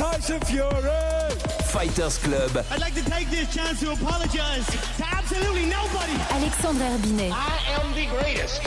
Tyson Fury. Fighters Club, I'd like to take this chance to apologize to absolutely nobody. Alexandre Herbinet. I am the greatest.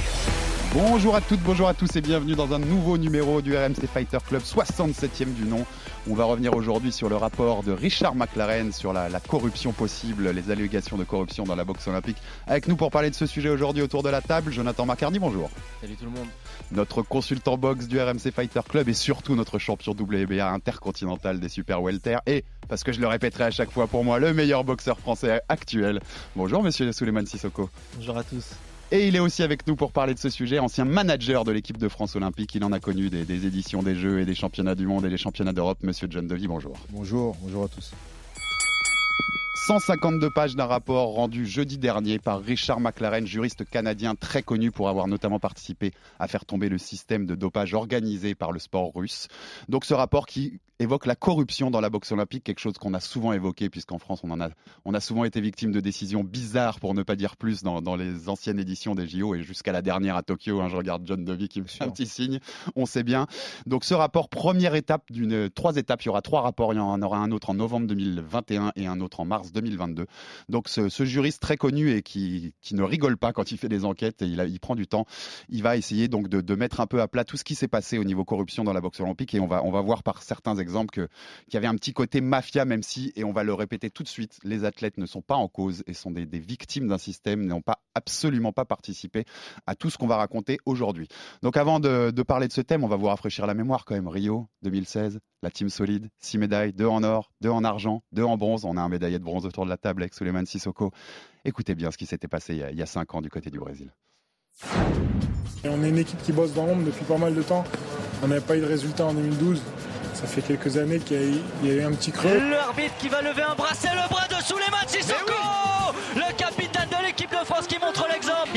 Bonjour à toutes, bonjour à tous et bienvenue dans un nouveau numéro du RMC Fighter Club, 67e du nom. On va revenir aujourd'hui sur le rapport de Richard McLaren sur la, la, corruption possible, les allégations de corruption dans la boxe olympique. Avec nous pour parler de ce sujet aujourd'hui autour de la table, Jonathan Macarny, bonjour. Salut tout le monde. Notre consultant boxe du RMC Fighter Club et surtout notre champion WBA intercontinental des super welter et, parce que je le répéterai à chaque fois pour moi, le meilleur boxeur français actuel. Bonjour monsieur Souleymane Sissoko. Bonjour à tous. Et il est aussi avec nous pour parler de ce sujet, ancien manager de l'équipe de France olympique. Il en a connu des, éditions des Jeux et des championnats du monde et des championnats d'Europe. Monsieur John Devy, bonjour. Bonjour, bonjour à tous. 152 pages d'un rapport rendu jeudi dernier par Richard McLaren, juriste canadien très connu pour avoir notamment participé à faire tomber le système de dopage organisé par le sport russe. Donc ce rapport qui évoque la corruption dans la boxe olympique, quelque chose qu'on a souvent évoqué puisqu'en France on en a, on a souvent été victime de décisions bizarres pour ne pas dire plus dans, dans les anciennes éditions des JO et jusqu'à la dernière à Tokyo. Hein, je regarde John Devy qui me fait un petit signe, on sait bien. Donc ce rapport, première étape d'une trois étapes, il y aura trois rapports, il y en aura un autre en novembre 2021 et un autre en mars 2022. Donc ce, juriste très connu et qui, qui, ne rigole pas quand il fait des enquêtes et il, prend du temps, il va essayer donc de, de, mettre un peu à plat tout ce qui s'est passé au niveau corruption dans la boxe olympique et on va, on va voir par certains exemples qu'il y avait un petit côté mafia même si, et on va le répéter tout de suite, les athlètes ne sont pas en cause et sont des, des victimes d'un système, n'ont pas absolument pas participé à tout ce qu'on va raconter aujourd'hui. Donc avant de, de parler de ce thème, on va vous rafraîchir la mémoire quand même. Rio 2016, la team solide, 6 médailles, 2 en or, 2 en argent, 2 en bronze. On a un médaillé de bronze autour de la table avec Suleiman Sissoko. Écoutez bien ce qui s'était passé il y, a, 5 ans du côté du Brésil. Et on est une équipe qui bosse dans l'ombre depuis pas mal de temps. On n'avait pas eu de résultat en 2012. Ça fait quelques années qu'il y, y, a eu un petit creux. L'arbitre qui va lever un bras, c'est le bras de Suleiman Sissoko oui Le capitaine de l'équipe de France qui montre l'exemple.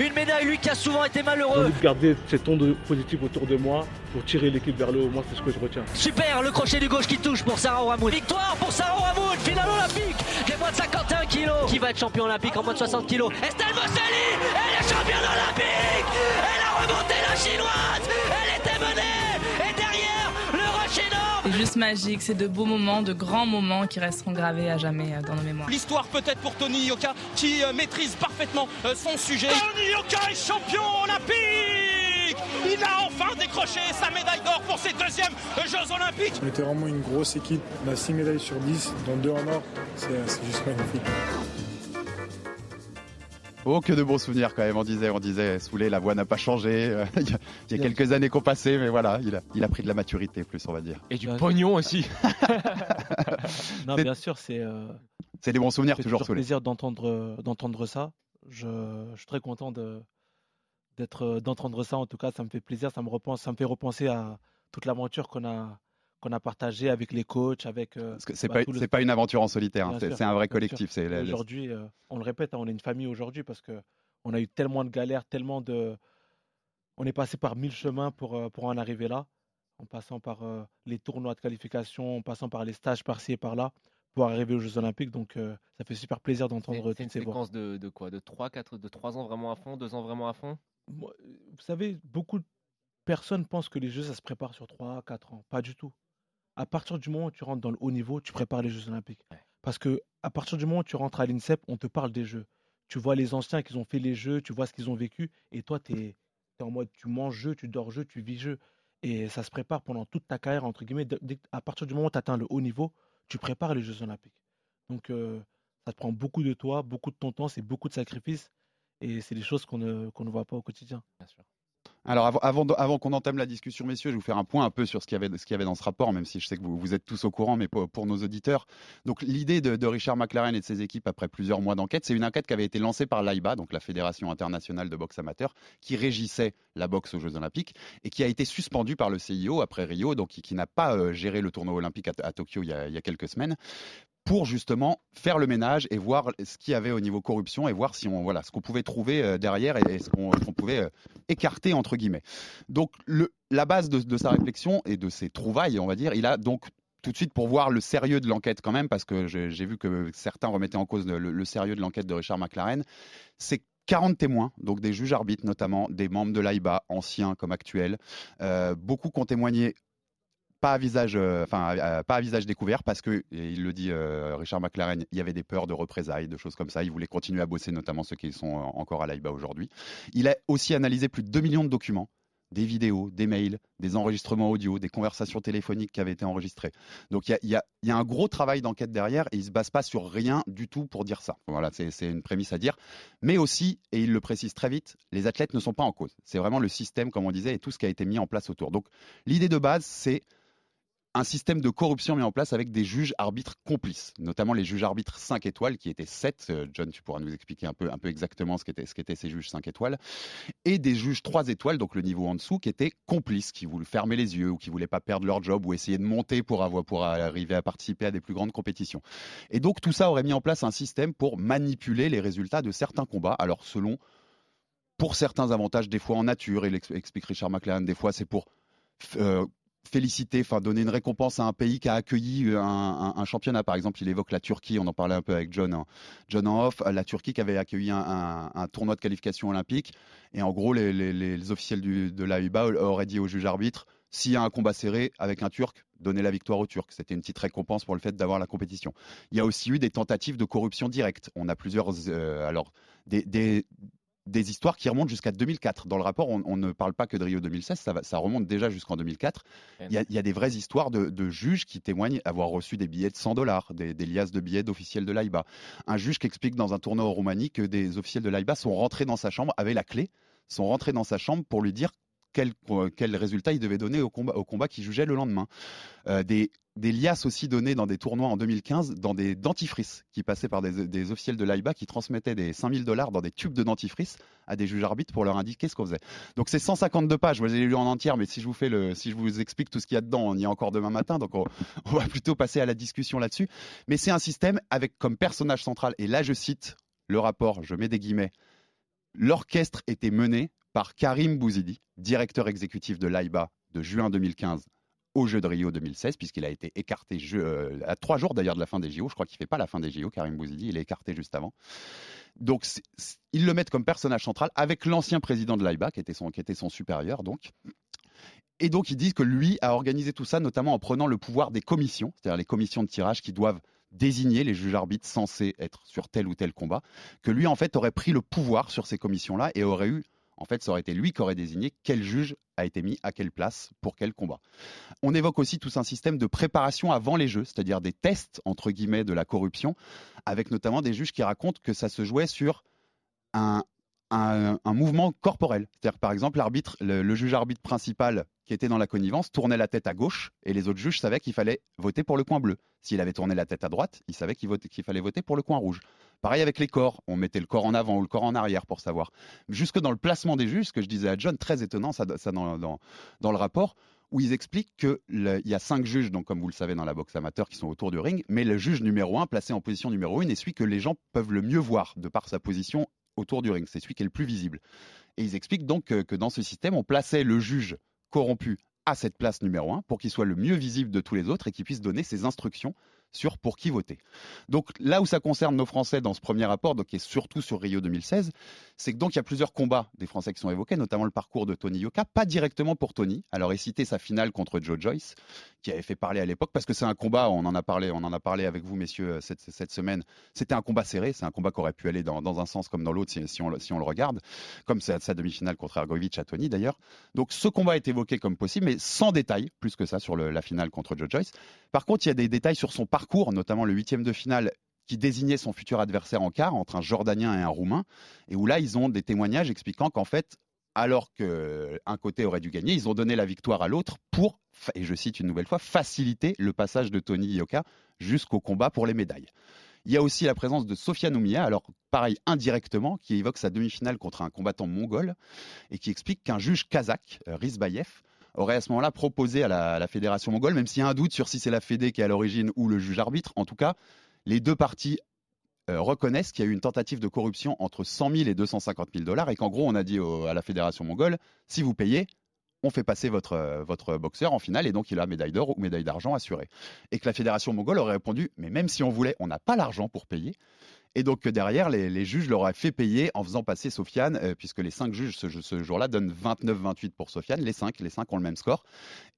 Une médaille, lui qui a souvent été malheureux. J'ai garder cette onde positive autour de moi pour tirer l'équipe vers le haut. Moi, c'est ce que je retiens. Super, le crochet du gauche qui touche pour Sarah Ramoun. Victoire pour Sarah Ramoun, finale olympique des moins de 51 kilos. Qui va être champion olympique en moins de 60 kilos? Estelle Bosseli, elle est championne olympique Elle a remonté la chinoise Elle était menée Et juste magique, c'est de beaux moments, de grands moments qui resteront gravés à jamais dans nos mémoires. L'histoire peut-être pour Tony Yoka qui euh, maîtrise parfaitement euh, son sujet. Tony Yoka est champion olympique il a enfin décroché sa médaille d'or pour ses deuxièmes Jeux Olympiques. On était vraiment une grosse équipe. On a 6 médailles sur 10, dont 2 en or. C'est juste magnifique. Oh, que de bons souvenirs quand même. On disait, on disait, Soulé, la voix n'a pas changé. il y a, il y a quelques années qu'on passait, mais voilà, il a, il a pris de la maturité, plus on va dire. Et du pognon aussi. non, bien sûr, c'est. Euh, c'est des bons souvenirs toujours. toujours plaisir d'entendre, d'entendre ça. Je, je, suis très content de, d'être, d'entendre ça. En tout cas, ça me fait plaisir. Ça me repense, ça me fait repenser à toute l'aventure qu'on a qu'on a partagé avec les coachs, avec. Euh, Parce que c'est bah, pas une aventure en solitaire, hein. c'est, un vrai collectif. Aujourd'hui, euh, on le répète, hein, on est une famille aujourd'hui parce que on a eu tellement de galères, tellement de, on est passé par mille chemins pour euh, pour en arriver là, en passant par euh, les tournois de qualification, en passant par les stages par-ci et par-là pour arriver aux Jeux Olympiques. Donc ça fait super plaisir d'entendre toutes ces voix. C'est une séquence de, de quoi? De 3, 4, de 3 ans vraiment à fond, 2 ans vraiment à fond? Vous savez, beaucoup de personnes pensent que les Jeux, ça se prépare sur 3, 4 ans. Pas du tout à partir du moment où tu rentres dans le haut niveau, tu prépares les Jeux Olympiques. Parce que à partir du moment où tu rentres à l'INSEP, on te parle des Jeux. Tu vois les anciens qui ont fait les Jeux, tu vois ce qu'ils ont vécu, et toi, tu es, es, en mode tu manges jeu, tu dors jeu, tu vis jeu. Et ça se prépare pendant toute ta carrière, entre guillemets. Dès, à partir du moment où tu atteins le haut niveau, tu prépares les Jeux Olympiques. Donc, euh, ça te prend beaucoup de toi, beaucoup de ton temps, c'est beaucoup de sacrifices. Et c'est des choses qu'on ne, voit pas au quotidien. Bien sûr. Alors avant, qu'on entame la discussion, messieurs, je vais vous faire un point un peu sur ce qu'il y avait, dans ce rapport, même si je sais que vous, êtes tous au courant, mais pour, nos auditeurs. Donc l'idée de, Richard McLaren et de ses équipes après plusieurs mois d'enquête, c'est une enquête qui avait été lancée par l'AIBA, donc la Fédération internationale de boxe amateur, qui régissait la boxe aux Jeux olympiques et qui a été suspendue par le CIO après Rio, donc qui, n'a pas euh, géré le tournoi olympique à, Tokyo il y a quelques semaines pour justement faire le ménage et voir ce qu'il y avait au niveau corruption et voir si on voilà ce qu'on pouvait trouver euh, derrière et, ce qu'on qu pouvait euh, écarter entre guillemets. Donc la base de, sa réflexion et de ses trouvailles, on va dire, il a donc tout de suite pour voir le sérieux de l'enquête quand même parce que j'ai vu que certains remettaient en cause le, le sérieux de l'enquête de Richard McLaren, c'est 40 témoins, donc des juges arbitres notamment, des membres de l'AIBA, anciens comme actuels. Euh, beaucoup qui ont témoigné pas à visage, euh, enfin euh, pas à visage découvert parce que il le dit euh, Richard McLaren, il y avait des peurs de représailles, de choses comme ça. Il voulait continuer à bosser, notamment ceux qui sont encore à l'AIBA aujourd'hui. Il a aussi analysé plus de 2 millions de documents des vidéos, des mails, des enregistrements audio, des conversations téléphoniques qui avaient été enregistrées. Donc il y, y, y a, un gros travail d'enquête derrière et il ne se base pas sur rien du tout pour dire ça. Voilà, c'est une prémisse à dire. Mais aussi, et il le précise très vite, les athlètes ne sont pas en cause. C'est vraiment le système, comme on disait, et tout ce qui a été mis en place autour. Donc l'idée de base, c'est un système de corruption mis en place avec des juges arbitres complices, notamment les juges arbitres 5 étoiles qui étaient 7. John, tu pourras nous expliquer un peu, un peu exactement ce qu'étaient ce qu ces juges 5 étoiles. Et des juges 3 étoiles, donc le niveau en dessous, qui étaient complices, qui voulaient fermer les yeux ou qui voulaient pas perdre leur job ou essayer de monter pour, arriver à participer à des plus grandes compétitions. Et donc tout ça aurait mis en place un système pour manipuler les résultats de certains combats. Alors selon, pour certains avantages, des fois en nature, il explique Richard McLaren, des fois c'est pour euh, féliciter, enfin donner une récompense à un pays qui a accueilli un, un, championnat. Par exemple, il évoque la Turquie, on en parlait un peu avec John, hein, John en off, la Turquie qui avait accueilli un, tournoi de qualification olympique. Et en gros, les, officiels de l'AIBA auraient dit au juge arbitre, s'il y a un combat serré avec un Turc, donnez la victoire aux Turcs. C'était une petite récompense pour le fait d'avoir la compétition. Il y a aussi eu des tentatives de corruption directe. On a plusieurs, euh, alors des, des histoires qui remontent jusqu'à 2004. Dans le rapport, on, on, ne parle pas que de Rio 2016, ça, va, ça remonte déjà jusqu'en 2004. Il y, a, il y, a, des vraies histoires de, de, juges qui témoignent avoir reçu des billets de 100 dollars, des, des, liasses de billets d'officiels de l'AIBA. Un juge qui explique dans un tournoi en Roumanie que des officiels de l'AIBA sont rentrés dans sa chambre, avaient la clé, sont rentrés dans sa chambre pour lui dire quel, quel résultat il devait donner au combat, au combat qu'il jugeait le lendemain. Euh, des, liasses aussi données dans des tournois en 2015 dans des dentifrices qui passaient par des, officiels de l'AIBA qui transmettaient des 5000 dollars dans des tubes de dentifrice à des juges arbitres pour leur indiquer ce qu'on faisait. Donc c'est 152 pages, moi j'ai lu en entière, mais si je vous je vous explique tout ce qu'il y a dedans, on y est encore demain matin, donc on, on va plutôt passer à la discussion là-dessus. Mais c'est un système avec comme personnage central, et là je cite le rapport, je mets des guillemets, l'orchestre était mené par Karim Bouzidi, directeur exécutif de l'AIBA de juin 2015 au Jeux de Rio 2016, puisqu'il a été écarté euh, à trois jours d'ailleurs de la fin des JO. Je crois qu'il ne fait pas la fin des JO, Karim Bouzidi, il est écarté juste avant. Donc, ils le mettent comme personnage central avec l'ancien président de l'AIBA, qui était, son, qui était son supérieur, donc. Et donc, ils disent que lui a organisé tout ça, notamment en prenant le pouvoir des commissions, c'est-à-dire les commissions de tirage qui doivent désigner les juges arbitres censés être sur tel ou tel combat, que lui, en fait, aurait pris le pouvoir sur ces commissions-là et aurait eu en fait, ça aurait été lui qui aurait désigné quel juge a été mis à quelle place pour quel combat. On évoque aussi tout un système de préparation avant les jeux, c'est-à-dire des tests, entre guillemets, de la corruption, avec notamment des juges qui racontent que ça se jouait sur un, un, mouvement corporel. C'est-à-dire, par exemple, l'arbitre, le juge arbitre principal qui était dans la connivence tournait la tête à gauche et les autres juges savaient qu'il fallait voter pour le coin bleu. S'il avait tourné la tête à droite, il savait qu'il qu fallait voter pour le coin rouge. Pareil avec les corps, on mettait le corps en avant ou le corps en arrière pour savoir. Jusque dans le placement des juges, ce que je disais à John, très étonnant ça, dans, le rapport, où ils expliquent qu'il y a cinq juges, donc comme vous le savez dans la boxe amateur, qui sont autour du ring, mais le juge numéro un, placé en position numéro une, est celui que les gens peuvent le mieux voir de par sa position autour du ring. C'est celui qui est le plus visible. Et ils expliquent donc que, que dans ce système, on plaçait le juge corrompu à cette place numéro un pour qu'il soit le mieux visible de tous les autres et qu'il puisse donner ses instructions sur pour qui voter. Donc là où ça concerne nos Français dans ce premier rapport, donc qui est surtout sur Rio 2016, c'est que donc il y a plusieurs combats des Français qui sont évoqués, notamment le parcours de Tony Yoka, pas directement pour Tony. Alors il citait sa finale contre Joe Joyce, qui avait fait parler à l'époque, parce que c'est un combat, on en a parlé, on en a parlé avec vous messieurs cette, cette semaine. C'était un combat serré, c'est un combat qui aurait pu aller dans, un sens comme dans l'autre si, on, le regarde, comme sa, demi-finale contre Ergovic à Tony d'ailleurs. Donc ce combat est évoqué comme possible, mais sans détails plus que ça sur la finale contre Joe Joyce. Par contre, il y a des détails sur son parcours, notamment le huitième de finale qui désignait son futur adversaire en quart entre un Jordanien et un Roumain, et où là ils ont des témoignages expliquant qu'en fait alors qu'un côté aurait dû gagner, ils ont donné la victoire à l'autre pour, et je cite une nouvelle fois, faciliter le passage de Tony Yoka jusqu'au combat pour les médailles. Il y a aussi la présence de Sofiane Oumia, alors pareil indirectement, qui évoque sa demi-finale contre un combattant mongol et qui explique qu'un juge kazakh, euh, Rizbayev, aurait à ce moment-là proposé à la, fédération mongole, même s'il y a un doute sur si c'est la Fédé qui est à l'origine ou le juge arbitre, en tout cas, les deux parties euh, reconnaissent qu'il y a eu une tentative de corruption entre 100 000 et 250 000 dollars et qu'en gros, on a dit à la fédération mongole, si vous payez, on fait passer euh, votre boxeur en finale et donc il a médaille d'or ou médaille d'argent assurée. Et que la fédération mongole aurait répondu, mais même si on voulait, on n'a pas l'argent pour payer. Et donc que derrière, les, juges leur auraient fait payer en faisant passer Sofiane, euh, puisque les cinq juges ce, jour-là donnent 29-28 pour Sofiane, les cinq, les cinq ont le même score.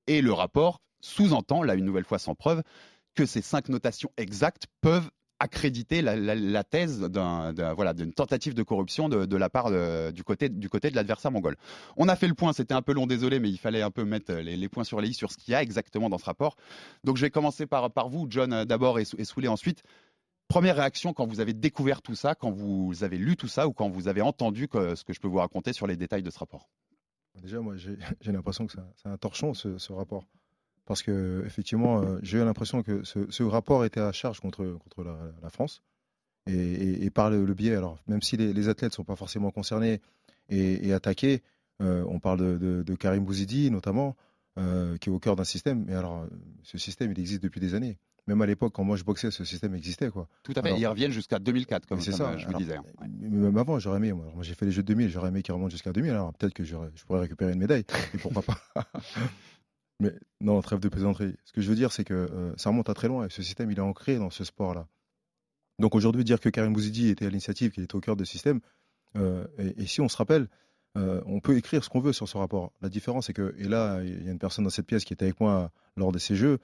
Et le rapport sous-entend, là une nouvelle fois sans preuve, que ces cinq notations exactes peuvent accréditer la, thèse voilà, d'une tentative de corruption de, la part du, côté, du côté de l'adversaire mongol. On a fait le point, c'était un peu long, désolé, mais il fallait un peu mettre les, points sur les i sur ce qu'il y a exactement dans ce rapport. Donc je vais commencer par, vous, John, euh, d'abord et, et Souley ensuite. Première réaction quand vous avez découvert tout ça, quand vous avez lu tout ça ou quand vous avez entendu ce que je peux vous raconter sur les détails de ce rapport? Déjà, moi, j'ai l'impression que c'est un- torchon, ce, rapport. Parce que, effectivement, euh, j'ai eu l'impression que ce, rapport était à charge contre, contre la, France. Et, par le, biais, alors, même si les, athlètes ne sont pas forcément concernés et, attaqués, euh, on parle de, Karim Bouzidi, notamment, euh, qui est au cœur d'un système. Mais alors, ce système, il existe depuis des années. Même à l'époque, quand moi je boxais, ce système existait. Quoi. Tout à fait, Alors- ils reviennent jusqu'à 2004, comme, c'est ça. euh, je vous disais. hein. Même avant, j'aurais aimé. Moi, j'ai fait les Jeux de 2000, j'aurais aimé qu'ils remontent jusqu'à 2000. Alors peut-être que je pourrais récupérer une médaille. Et pourquoi pas? Mais non, trêve de plaisanterie. Ce que je veux dire, c'est que euh, ça remonte à très loin. Et ce système, il est ancré dans ce sport-là. Donc aujourd'hui, dire que Karim Bouzidi était à l'initiative, qu'il était au cœur du système, euh, et, et si on se rappelle, euh, on peut écrire ce qu'on veut sur ce rapport. La différence, c'est que, et là, il y a une personne dans cette pièce qui était avec moi lors de ces jeux,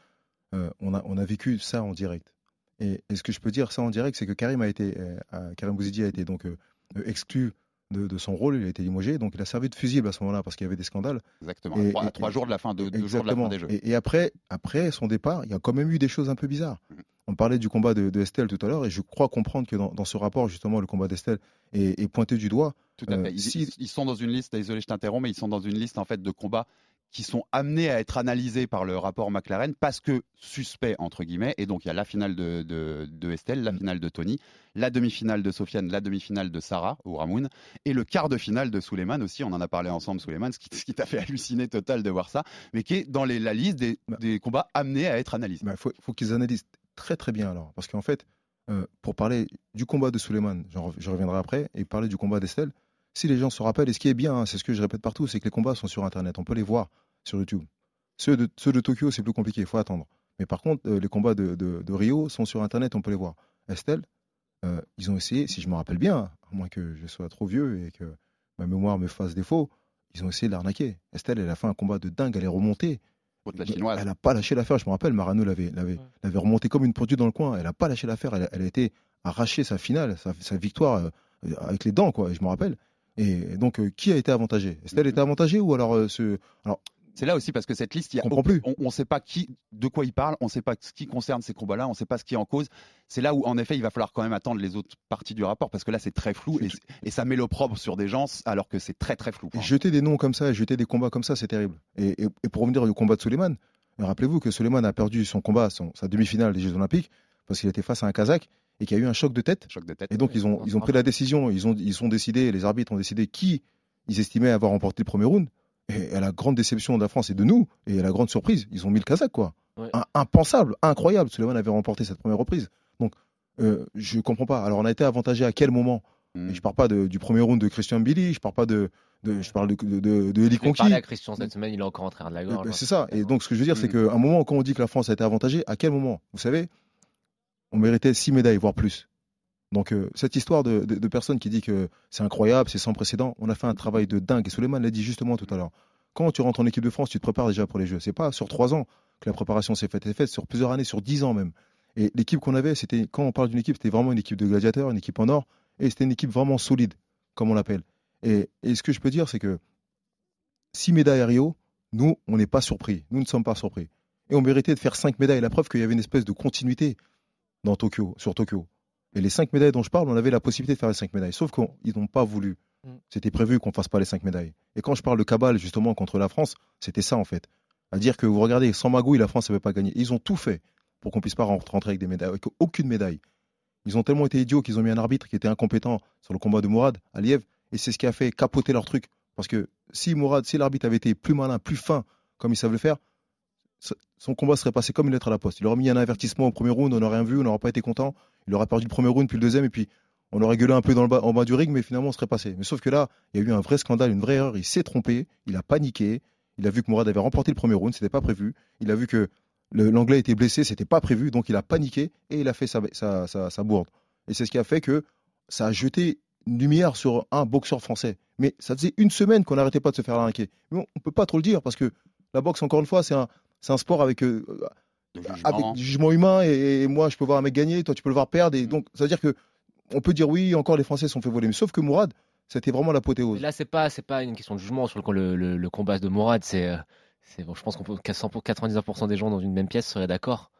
euh, on, a, on a vécu ça en direct. Et, et ce que je peux dire ça en direct, c'est que Karim a été, euh, Karim Bouzidi a été donc euh, exclu de, de son rôle, il a été limogé, donc il a servi de fusible à ce moment-là parce qu'il y avait des scandales. Exactement, à trois- à trois jours de la fin de- deux jours de la fin des Jeux. Et, et après, après son départ, il y a quand même eu des choses un peu bizarres. Mhm. On parlait du combat de, de Estelle tout à l'heure, et je crois comprendre que dans, dans ce rapport, justement, le combat d'Estelle est, est pointé du doigt. Tout à fait. Ils, si- ils- ils sont dans une liste, désolé, je t'interromps, mais ils sont dans une liste en fait de combats qui sont amenés à être analysés par le rapport McLaren parce que suspects entre guillemets. Et donc il y a la finale de, de- de Estelle, Mm. la finale de Tony, la demi-finale de Sofiane, la demi-finale de Sarah ou Ramoun et le quart de finale de Suleiman aussi. On en a parlé ensemble, Suleiman, ce qui, ce qui t'a fait halluciner total de voir ça, mais qui est dans les- la liste des, des combats amenés à être analysés. Il Bah, faut, faut qu'ils analysent très très bien alors. Parce qu'en fait, euh, pour parler du combat de Suleiman, je reviendrai après, et parler du combat d'Estelle, si les gens se rappellent, et ce qui est bien, hein, c'est ce que je répète partout, c'est que les combats sont sur Internet, on peut les voir sur YouTube. Ceux de, ceux de Tokyo, c'est plus compliqué, il faut attendre. Mais par contre, euh, les combats de, de- de Rio sont sur Internet, on peut les voir. Estelle, euh, ils ont essayé, si je me rappelle bien, à moins que je sois trop vieux et que ma mémoire me fasse défaut, ils ont essayé de l'arnaquer. Estelle, elle a fait un combat de dingue, elle est remontée. Contre la chinoise. Elle n'a pas lâché l'affaire, je me rappelle, Marano l'avait, l'avait, l'avait remonté comme une produit dans le coin. Elle n'a pas lâché l'affaire, elle, a- elle a été arrachée sa finale, sa, sa victoire euh, avec les dents, quoi, je me rappelle. Et donc, euh, qui a été avantagé? Estelle était avantagée ou alors euh, ce. Alors, C'est là aussi parce que cette liste, il y a comprends aucun- plus. on ne sait pas qui, de quoi il parle, on ne sait pas ce qui concerne ces combats-là, on ne sait pas ce qui est en cause. C'est là où, en effet, il va falloir quand même attendre les autres parties du rapport parce que là, c'est très flou et, et ça met l'opprobre sur des gens alors que c'est très très flou. Et jeter des noms comme ça, jeter des combats comme ça, c'est terrible. Et, et- et pour revenir au combat de Suleiman, rappelez-vous que Suleiman a perdu son combat, son- sa demi-finale des Jeux Olympiques, parce qu'il était face à un Kazakh et qu'il y a eu un choc de tête. Choc de tête. Et donc, ils ont, ils ont pris la décision, ils ont, ils ont décidé, les arbitres ont décidé qui ils estimaient avoir remporté le premier round. Et à la grande déception de la France et de nous, et à la grande surprise, ils ont mis le Kazakh, quoi. Ouais. Impensable, incroyable. Suleiman avait remporté cette première reprise. Donc, euh, je comprends pas. Alors, on a été avantagé à quel moment? Hmm. Je parle pas de- du premier round de Christian Billy, je parle pas de, de- je parle de, de, de, Eli à Christian cette semaine, il est encore en train de la Euh, gorge. bah, C'est ça. Et donc, ce que je veux dire, Hmm. c'est qu'à un moment, quand on dit que la France a été avantagée, à quel moment? Vous savez, on méritait six médailles, voire plus. Donc, euh, cette histoire de, de, de personne qui dit que c'est incroyable, c'est sans précédent, on a fait un travail de dingue. Et Suleiman l'a dit justement tout à l'heure. Quand tu rentres en équipe de France, tu te prépares déjà pour les Jeux. C'est pas sur trois ans que la préparation s'est faite, elle est faite sur plusieurs années, sur dix ans même. Et l'équipe qu'on avait, c'était quand on parle d'une équipe, c'était vraiment une équipe de gladiateurs, une équipe en or, et c'était une équipe vraiment solide, comme on l'appelle. Et, et ce que je peux dire, c'est que six médailles à Rio, nous, on n'est pas surpris. Nous ne sommes pas surpris. Et on méritait de faire cinq médailles. La preuve qu'il y avait une espèce de continuité dans Tokyo, sur Tokyo. Et les cinq médailles dont je parle, on avait la possibilité de faire les cinq médailles. Sauf qu'ils n'ont pas voulu. Mm. C'était prévu qu'on fasse pas les cinq médailles. Et quand je parle de cabale, justement, contre la France, c'était ça, en fait. À dire que, vous regardez, sans magouille, la France ne pas gagner. Ils ont tout fait pour qu'on puisse pas rentrer avec des médailles, avec aucune médaille. Ils ont tellement été idiots qu'ils ont mis un arbitre qui était incompétent sur le combat de Mourad, Aliyev, et c'est ce qui a fait capoter leur truc. Parce que si Mourad, si l'arbitre avait été plus malin, plus fin, comme il savait le faire, son combat serait passé comme une lettre à la poste. Il aurait mis un avertissement au premier round, on n'aurait rien vu, on n'aurait pas été content. Il aurait perdu le premier round, puis le deuxième, et puis on aurait gueulé un peu en bas du ring, mais finalement on serait passé. Mais sauf que là, il y a eu un vrai scandale, une vraie erreur. Il s'est trompé, il a paniqué, il a vu que Mourad avait remporté le premier round, c'était pas prévu. Il a vu que l'anglais était blessé, c'était pas prévu, donc il a paniqué et il a fait sa, bourde. Et c'est ce qui a fait que ça a jeté une lumière sur un boxeur français. Mais ça faisait une semaine qu'on n'arrêtait pas de se faire larguer. Mais on, on peut pas trop le dire parce que la boxe, encore une fois, c'est un, c'est un sport avec, euh, avec du jugement humain et, et moi, je peux voir un mec gagner, toi, tu peux le voir perdre. Et donc, ça veut dire que on peut dire oui, encore les Français se sont fait voler. Mais sauf que Mourad, c'était vraiment l'apothéose. Là, c'est pas, c'est pas une question de jugement sur le, le, le combat de Mourad. C'est, euh, c'est, bon, je pense qu'on peut 100 pour 99% des gens dans une même pièce seraient d'accord.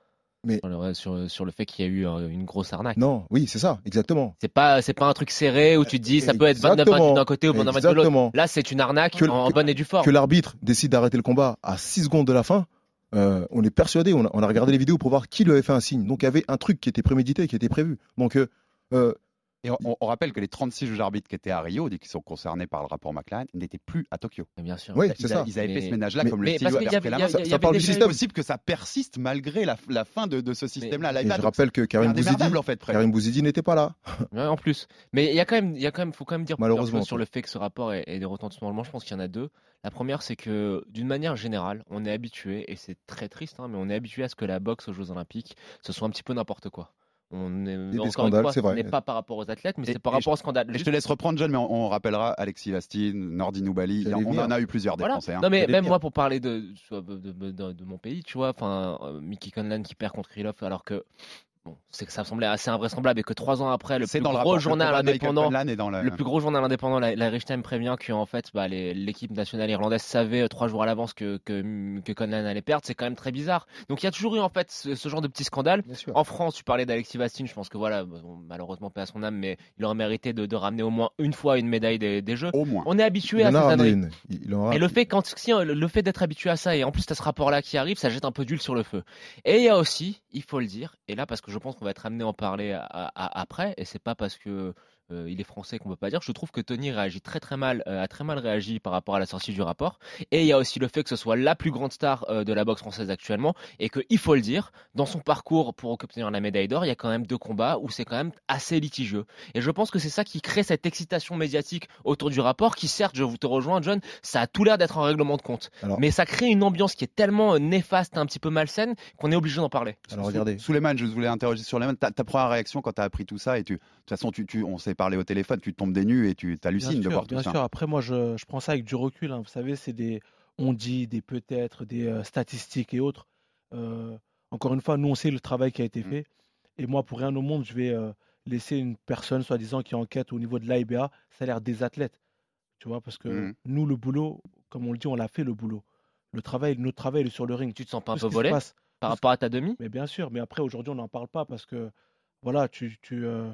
Mais sur le, sur, sur le fait qu'il y a eu euh, une grosse arnaque. Non, oui, c'est ça, exactement. C'est pas, c'est pas un truc serré où tu te dis ça peut être 29 Exactement. d'un côté ou 29 de l'autre. Là, c'est une arnaque Que- en que- bonne et due forme. que l'arbitre décide d'arrêter le combat à 6 secondes de la fin, euh, on est persuadé, on a, on a regardé les vidéos pour voir qui lui avait fait un signe. Donc il y avait un truc qui était prémédité, qui était prévu. Donc euh, euh, Et on, on rappelle que les 36 juges arbitres qui étaient à Rio, qui sont concernés par le rapport McLaren, n'étaient plus à Tokyo. Bien sûr. Oui, ils, c'est ça. Ils avaient fait Mais- ce ménage-là mais- comme mais le y avait la main. Ça parle du système possible que ça persiste malgré la, la fin de, de ce système-là. Je donc- rappelle que Karim Bouzidi, en fait. Karim Bouzidi n'était pas là. Ouais, en plus. Mais il y a quand même, il y a quand même, faut quand même dire Malheureusement, sur le fait que ce rapport ait, ait des retentissements allemands. Je pense qu'il y en a deux. La première, c'est que d'une manière générale, on est habitué, et c'est très triste, hein, mais on est habitué à ce que la boxe aux Jeux Olympiques, ce soit un petit peu n'importe quoi. On est, des scandales, fois, c'est ce vrai. n'est pas par rapport aux athlètes, mais c'est par rapport je- au scandale. Et je te laisse reprendre, John, mais on, on rappellera Alexis Vastine, Nordi Noubali. On venir. en a eu plusieurs des Voilà. Français. hein. Non mais même moi pour parler de, de, de- de- de mon pays, tu vois, enfin euh, Mickey Conlan qui perd contre Krylov alors que bon, c'est que ça me semblait assez invraisemblable et que trois ans après le plus dans gros journal indépendant dans le- le plus gros journal indépendant, la, la Time prévient que en fait, bah, l'équipe nationale irlandaise savait euh, trois jours à l'avance que, que, que Conlan allait perdre. C'est quand même très bizarre. Donc il y a toujours eu en fait ce, ce genre de petits scandales. Bien sûr. En France, tu parlais d'Alexis Bastine. Je pense que voilà, bon, malheureusement pas à son âme, mais il aurait mérité de, de ramener au moins une fois une médaille des, des Jeux. Au moins. On est habitué à en a ces ramené âneries. une. Il- il en a- Et le fait, quand, si, le fait d'être habitué à ça, et en plus, tu as ce rapport-là qui arrive, ça jette un peu d'huile sur le feu. Et il y a aussi, il faut le dire, et là, parce que je pense qu'on va être amené à en parler à- après, et c'est pas parce que euh, il est français qu'on peut pas dire, je trouve que Tony réagit très très mal, euh, a très mal réagi par rapport à la sortie du rapport. Et il y a aussi le fait que ce soit la plus grande star euh, de la boxe française actuellement, et que, il faut le dire, dans son parcours pour obtenir la médaille d'or, il y a quand même deux combats où c'est quand même assez litigieux. Et je pense que c'est ça qui crée cette excitation médiatique autour du rapport, qui certes, je vous te rejoins, John, ça a tout l'air d'être un règlement de compte. Alors- Mais ça crée une ambiance qui est tellement néfaste, un petit peu malsaine, qu'on est obligé d'en parler. Alors regardez. Souleymane, je voulais interroger sur Souleymane. Ta, ta première réaction quand tu as appris tout ça, et tu, de toute façon, tu, tu- on s'est parlé au téléphone, tu tombes des nues et tu hallucines Bien de sûr, voir bien tout ça. sûr. Après, moi, je, je prends ça avec du recul. hein. Vous savez, c'est des on dit, des peut-être, des euh, statistiques et autres. Euh, encore une fois, nous, on sait le travail qui a été Mm. fait. Et moi, pour rien au monde, je vais euh, laisser une personne, soi-disant, qui enquête au niveau de l'AIBA, ça a l'air des athlètes. Tu vois, parce que Mhm. nous, le boulot, comme on le dit, on l'a fait le boulot. Le travail, notre travail, il est sur le ring. Tu te sens pas un Tout peu volé par rapport à ta demi? Mais bien sûr, mais après, aujourd'hui, on n'en parle pas parce que, voilà, tu, tu, euh,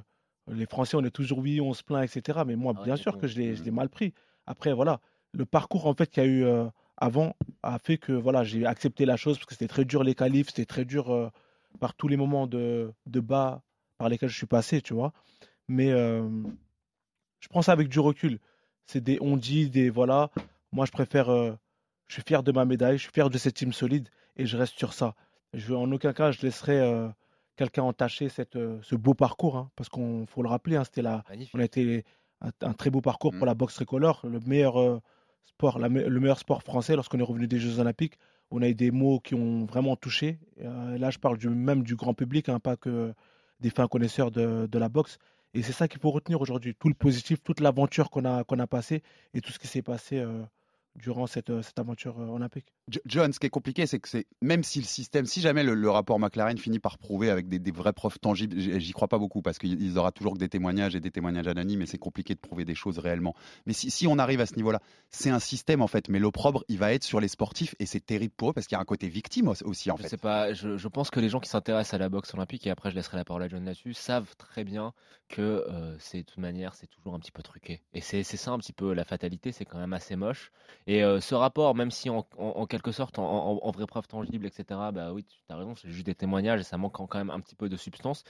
les Français, on est toujours oui, on se plaint, etc. Mais moi, Ah ouais, bien sûr bon, que je l'ai, Mhm. l'ai mal pris. Après, voilà, le parcours, en fait, qu'il y a eu euh, avant a fait que, voilà, j'ai accepté la chose parce que c'était très dur les qualifs, c'était très dur euh, par tous les moments de, de bas par lesquels je suis passé, tu vois. Mais euh, je prends ça avec du recul. C'est des on dit, des voilà. Moi, je préfère. euh, je suis fier de ma médaille, je suis fier de cette team solide et je reste sur ça. Je, en aucun cas, je laisserai quelqu'un entacher cette, euh, ce beau parcours, hein, parce qu'on faut le rappeler, hein, c'était la, Magnifique. on a été un, un très beau parcours Mm. pour la boxe tricolore, le meilleur euh, sport, la le meilleur sport français lorsqu'on est revenu des Jeux Olympiques. On a eu des mots qui ont vraiment touché. Euh, là, je parle du, même du grand public, hein, pas que des fins connaisseurs de, de la boxe. Et c'est ça qu'il faut retenir aujourd'hui, tout le positif, toute l'aventure qu'on a, qu'on a passée et tout ce qui s'est passé euh, durant cette, euh, cette aventure euh, olympique? Jo- John, ce qui est compliqué, c'est que c'est même si le système, si jamais le, le rapport McLaren finit par prouver avec des, des vraies preuves tangibles, j'y crois pas beaucoup parce qu'il aura toujours que des témoignages et des témoignages anonymes et c'est compliqué de prouver des choses réellement. Mais si, si on arrive à ce niveau-là, c'est un système en fait. Mais l'opprobre, il va être sur les sportifs et c'est terrible pour eux parce qu'il y a un côté victime aussi- en Je fait. sais pas, je, je pense que les gens qui s'intéressent à la boxe olympique, et après je laisserai la parole à John là-dessus, savent très bien que euh, c'est de toute manière, c'est toujours un petit peu truqué. Et c'est c'est ça un petit peu la fatalité, c'est quand même assez moche. Et euh, ce rapport, même si en, en- en quelque sorte, en, en- en vraie preuve tangible, etc., bah oui, tu as raison, c'est juste des témoignages et ça manque quand même un petit peu de substance.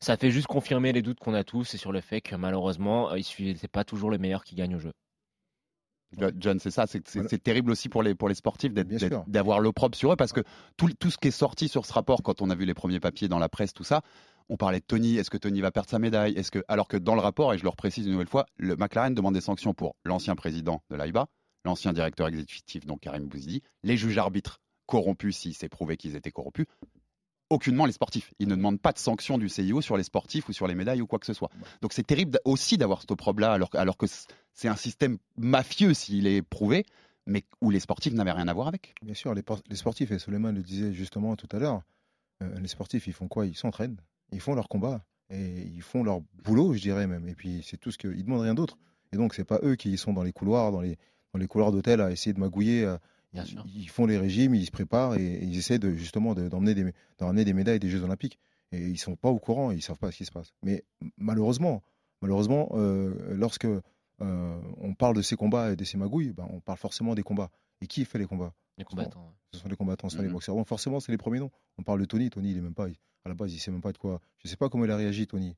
Ça fait juste confirmer les doutes qu'on a tous et sur le fait que malheureusement, euh, c'est pas toujours les meilleurs qui gagnent au jeu. Jo- John, c'est ça, c'est Voilà. terrible aussi pour les, pour les sportifs d'avoir l'opprobre sur eux parce que tout, tout ce qui est sorti sur ce rapport, quand on a vu les premiers papiers dans la presse, tout ça, on parlait de Tony, est-ce que Tony va perdre sa médaille? Est-ce que, Alors que dans le rapport, et je le reprécise une nouvelle fois, le McLaren demande des sanctions pour l'ancien président de l'AIBA, l'ancien directeur exécutif, donc Karim Bouzidi, les juges arbitres corrompus s'il s'est prouvé qu'ils étaient corrompus, aucunement les sportifs. Ils ne demandent pas de sanctions du CIO sur les sportifs ou sur les médailles ou quoi que ce soit. Donc c'est terrible aussi d'avoir cette opprobre-là, alors, que- alors que c'est un système mafieux s'il est prouvé, mais où les sportifs n'avaient rien à voir avec. Bien sûr, les, por- les sportifs, et Suleiman le disait justement tout à l'heure, euh, les sportifs, ils font quoi? Ils s'entraînent, ils font leur combat, et ils font leur boulot, je dirais même. Et puis, c'est tout ce qu'ils demandent rien d'autre. Et donc, c'est pas eux qui sont dans les couloirs, dans les, dans les couloirs d'hôtel à essayer de magouiller. Bien ils, sûr. ils font les régimes, ils se préparent et, et ils essaient de, justement de- d'emmener des, de ramener des médailles des Jeux Olympiques. Et ils sont pas au courant, ils savent pas ce qui se passe. Mais malheureusement, malheureusement, euh, lorsque euh, on parle de ces combats et de ces magouilles, ben, on parle forcément des combats. Et qui fait les combats? Les combattants. ce sont les combattants, ce sont les Mhm. boxeurs. Donc forcément, c'est les premiers noms. On parle de Tony. Tony, il est même pas, à la base, il sait même pas de quoi. Je sais pas comment il a réagi, Tony.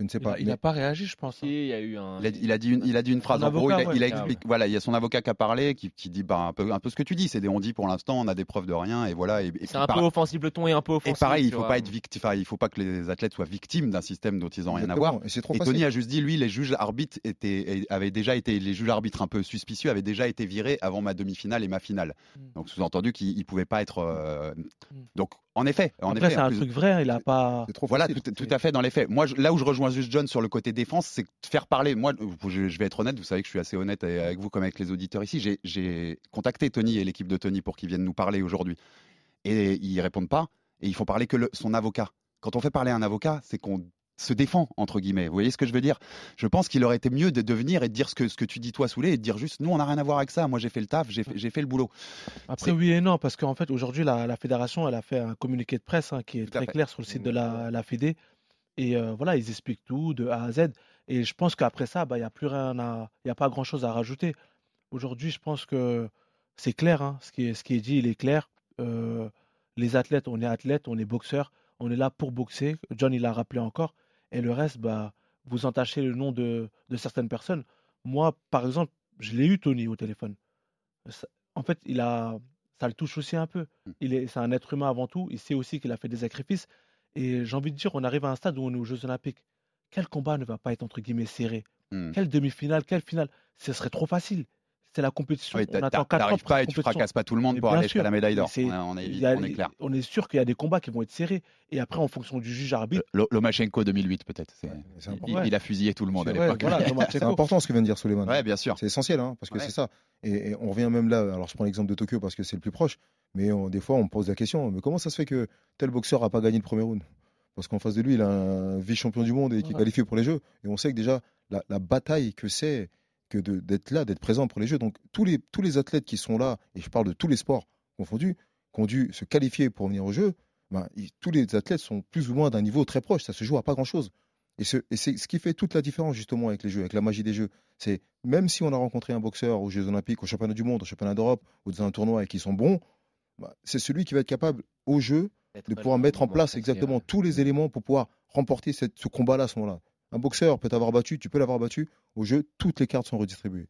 Je ne sais Il pas. Il Mais- n'a pas réagi, je pense. hein. Il y a eu un. Il a, il a dit, une, il a dit une phrase Son en gros, il a, avocat, il a ouais. expliqué, voilà, il y a son avocat qui a parlé, qui, qui dit bah, un, peu, un peu ce que tu dis, c'est des on dit pour l'instant, on a des preuves de rien, et voilà. Et, et C'est un par- peu offensif, le ton est un peu et offensif. pareil, il faut vois. pas être victime, enfin, il faut pas que les athlètes soient victimes d'un système dont ils n'ont rien à voir. Et trop Et. Tony a juste dit, lui, les juges arbitres étaient, avaient déjà été, les juges arbitres un peu suspicieux avaient déjà été virés avant ma demi-finale et ma finale. Mm. Donc sous-entendu qu'ils ne pouvaient pas être. euh, Mm. Donc en effet, en Après, effet, c'est un plus- truc vrai, il a pas. Trop voilà, tout, tout à fait dans les faits. Moi, je- là où je rejoins juste John sur le côté défense, c'est de faire parler. Moi, je, je vais être honnête, vous savez que je suis assez honnête avec vous comme avec les auditeurs ici. J'ai- J'ai contacté Tony et l'équipe de Tony pour qu'ils viennent nous parler aujourd'hui. Et ils répondent pas. Et ils font parler que le- son avocat. Quand on fait parler un avocat, c'est qu'on se défend, entre guillemets. Vous voyez ce que je veux dire? Je pense qu'il aurait été mieux de, de venir et de dire ce que, ce que tu dis toi, Soulé, et de dire juste, nous, on n'a rien à voir avec ça. Moi, j'ai fait le taf, j'ai fait, fait le boulot. Après, oui et non, parce qu'en fait, aujourd'hui, la, la fédération, elle a fait un communiqué de presse hein, qui est très fait. clair sur le site de la, la Fédé. Et euh, voilà, ils expliquent tout de A à Z. Et je pense qu'après ça, bah, il n'y a plus rien à. Il n'y a pas grand chose à rajouter. Aujourd'hui, je pense que c'est clair. hein, ce, qui est, ce qui est dit, il est clair. Euh, les athlètes, on est athlètes, on est boxeurs. On est là pour boxer. John, il l'a rappelé encore. Et le reste, bah, vous entachez le nom de, de certaines personnes. Moi, par exemple, je l'ai eu, Tony, au téléphone. Ça- en fait, il a, ça le touche aussi un peu. Il est, c'est un être humain avant tout. Il sait aussi qu'il a fait des sacrifices. Et j'ai envie de dire, on arrive à un stade où on est aux Jeux Olympiques. Quel combat ne va pas être entre guillemets serré? Hmm. Quelle demi-finale Quelle finale? Ce serait trop facile. C'est la compétition. Oui, on attend t'a- 4 ans T'arrives pour pas et tu fracasses pas tout le monde Mais pour aller jusqu'à la médaille d'or. On est- on est il évi- y a- on est clair. on est sûr qu'il y a des combats qui vont être serrés. Et après, en fonction du juge arbitre, Lo- Lomachenko 2008 peut-être. Il, a fusillé tout le monde à C'est- l'époque. ouais, voilà, C'est important ce que vient de dire Suleiman. Ouais, bien sûr. C'est essentiel, hein, parce que Ouais. c'est ça. Et, et on revient même là. Alors, je prends l'exemple de Tokyo parce que c'est le plus proche. Mais on- des fois, on me pose la question mais comment ça se fait que tel boxeur n'a pas gagné le premier round? Parce qu'en face de lui, il a un vice-champion du monde et qui est qualifié pour les Jeux. Et on sait que déjà, la, la bataille que c'est que d'être là, d'être présent pour les Jeux. Donc, tous les, tous les athlètes qui sont là, et je parle de tous les sports confondus, qui ont dû se qualifier pour venir aux Jeux, ben, tous les athlètes sont plus ou moins d'un niveau très proche. Ça se joue à pas grand-chose. Et, ce- et c'est ce qui fait toute la différence justement avec les Jeux, avec la magie des Jeux. C'est même si on a rencontré un boxeur aux Jeux Olympiques, au Championnat du Monde, au Championnat d'Europe ou dans un tournoi et qui sont bons, bah, c'est celui qui va être capable au jeu D'être de pouvoir mettre en place exactement tous les éléments pour pouvoir remporter cette- ce combat-là à ce moment-là. Un boxeur peut t'avoir battu, tu peux l'avoir battu. Au jeu, toutes les cartes sont redistribuées.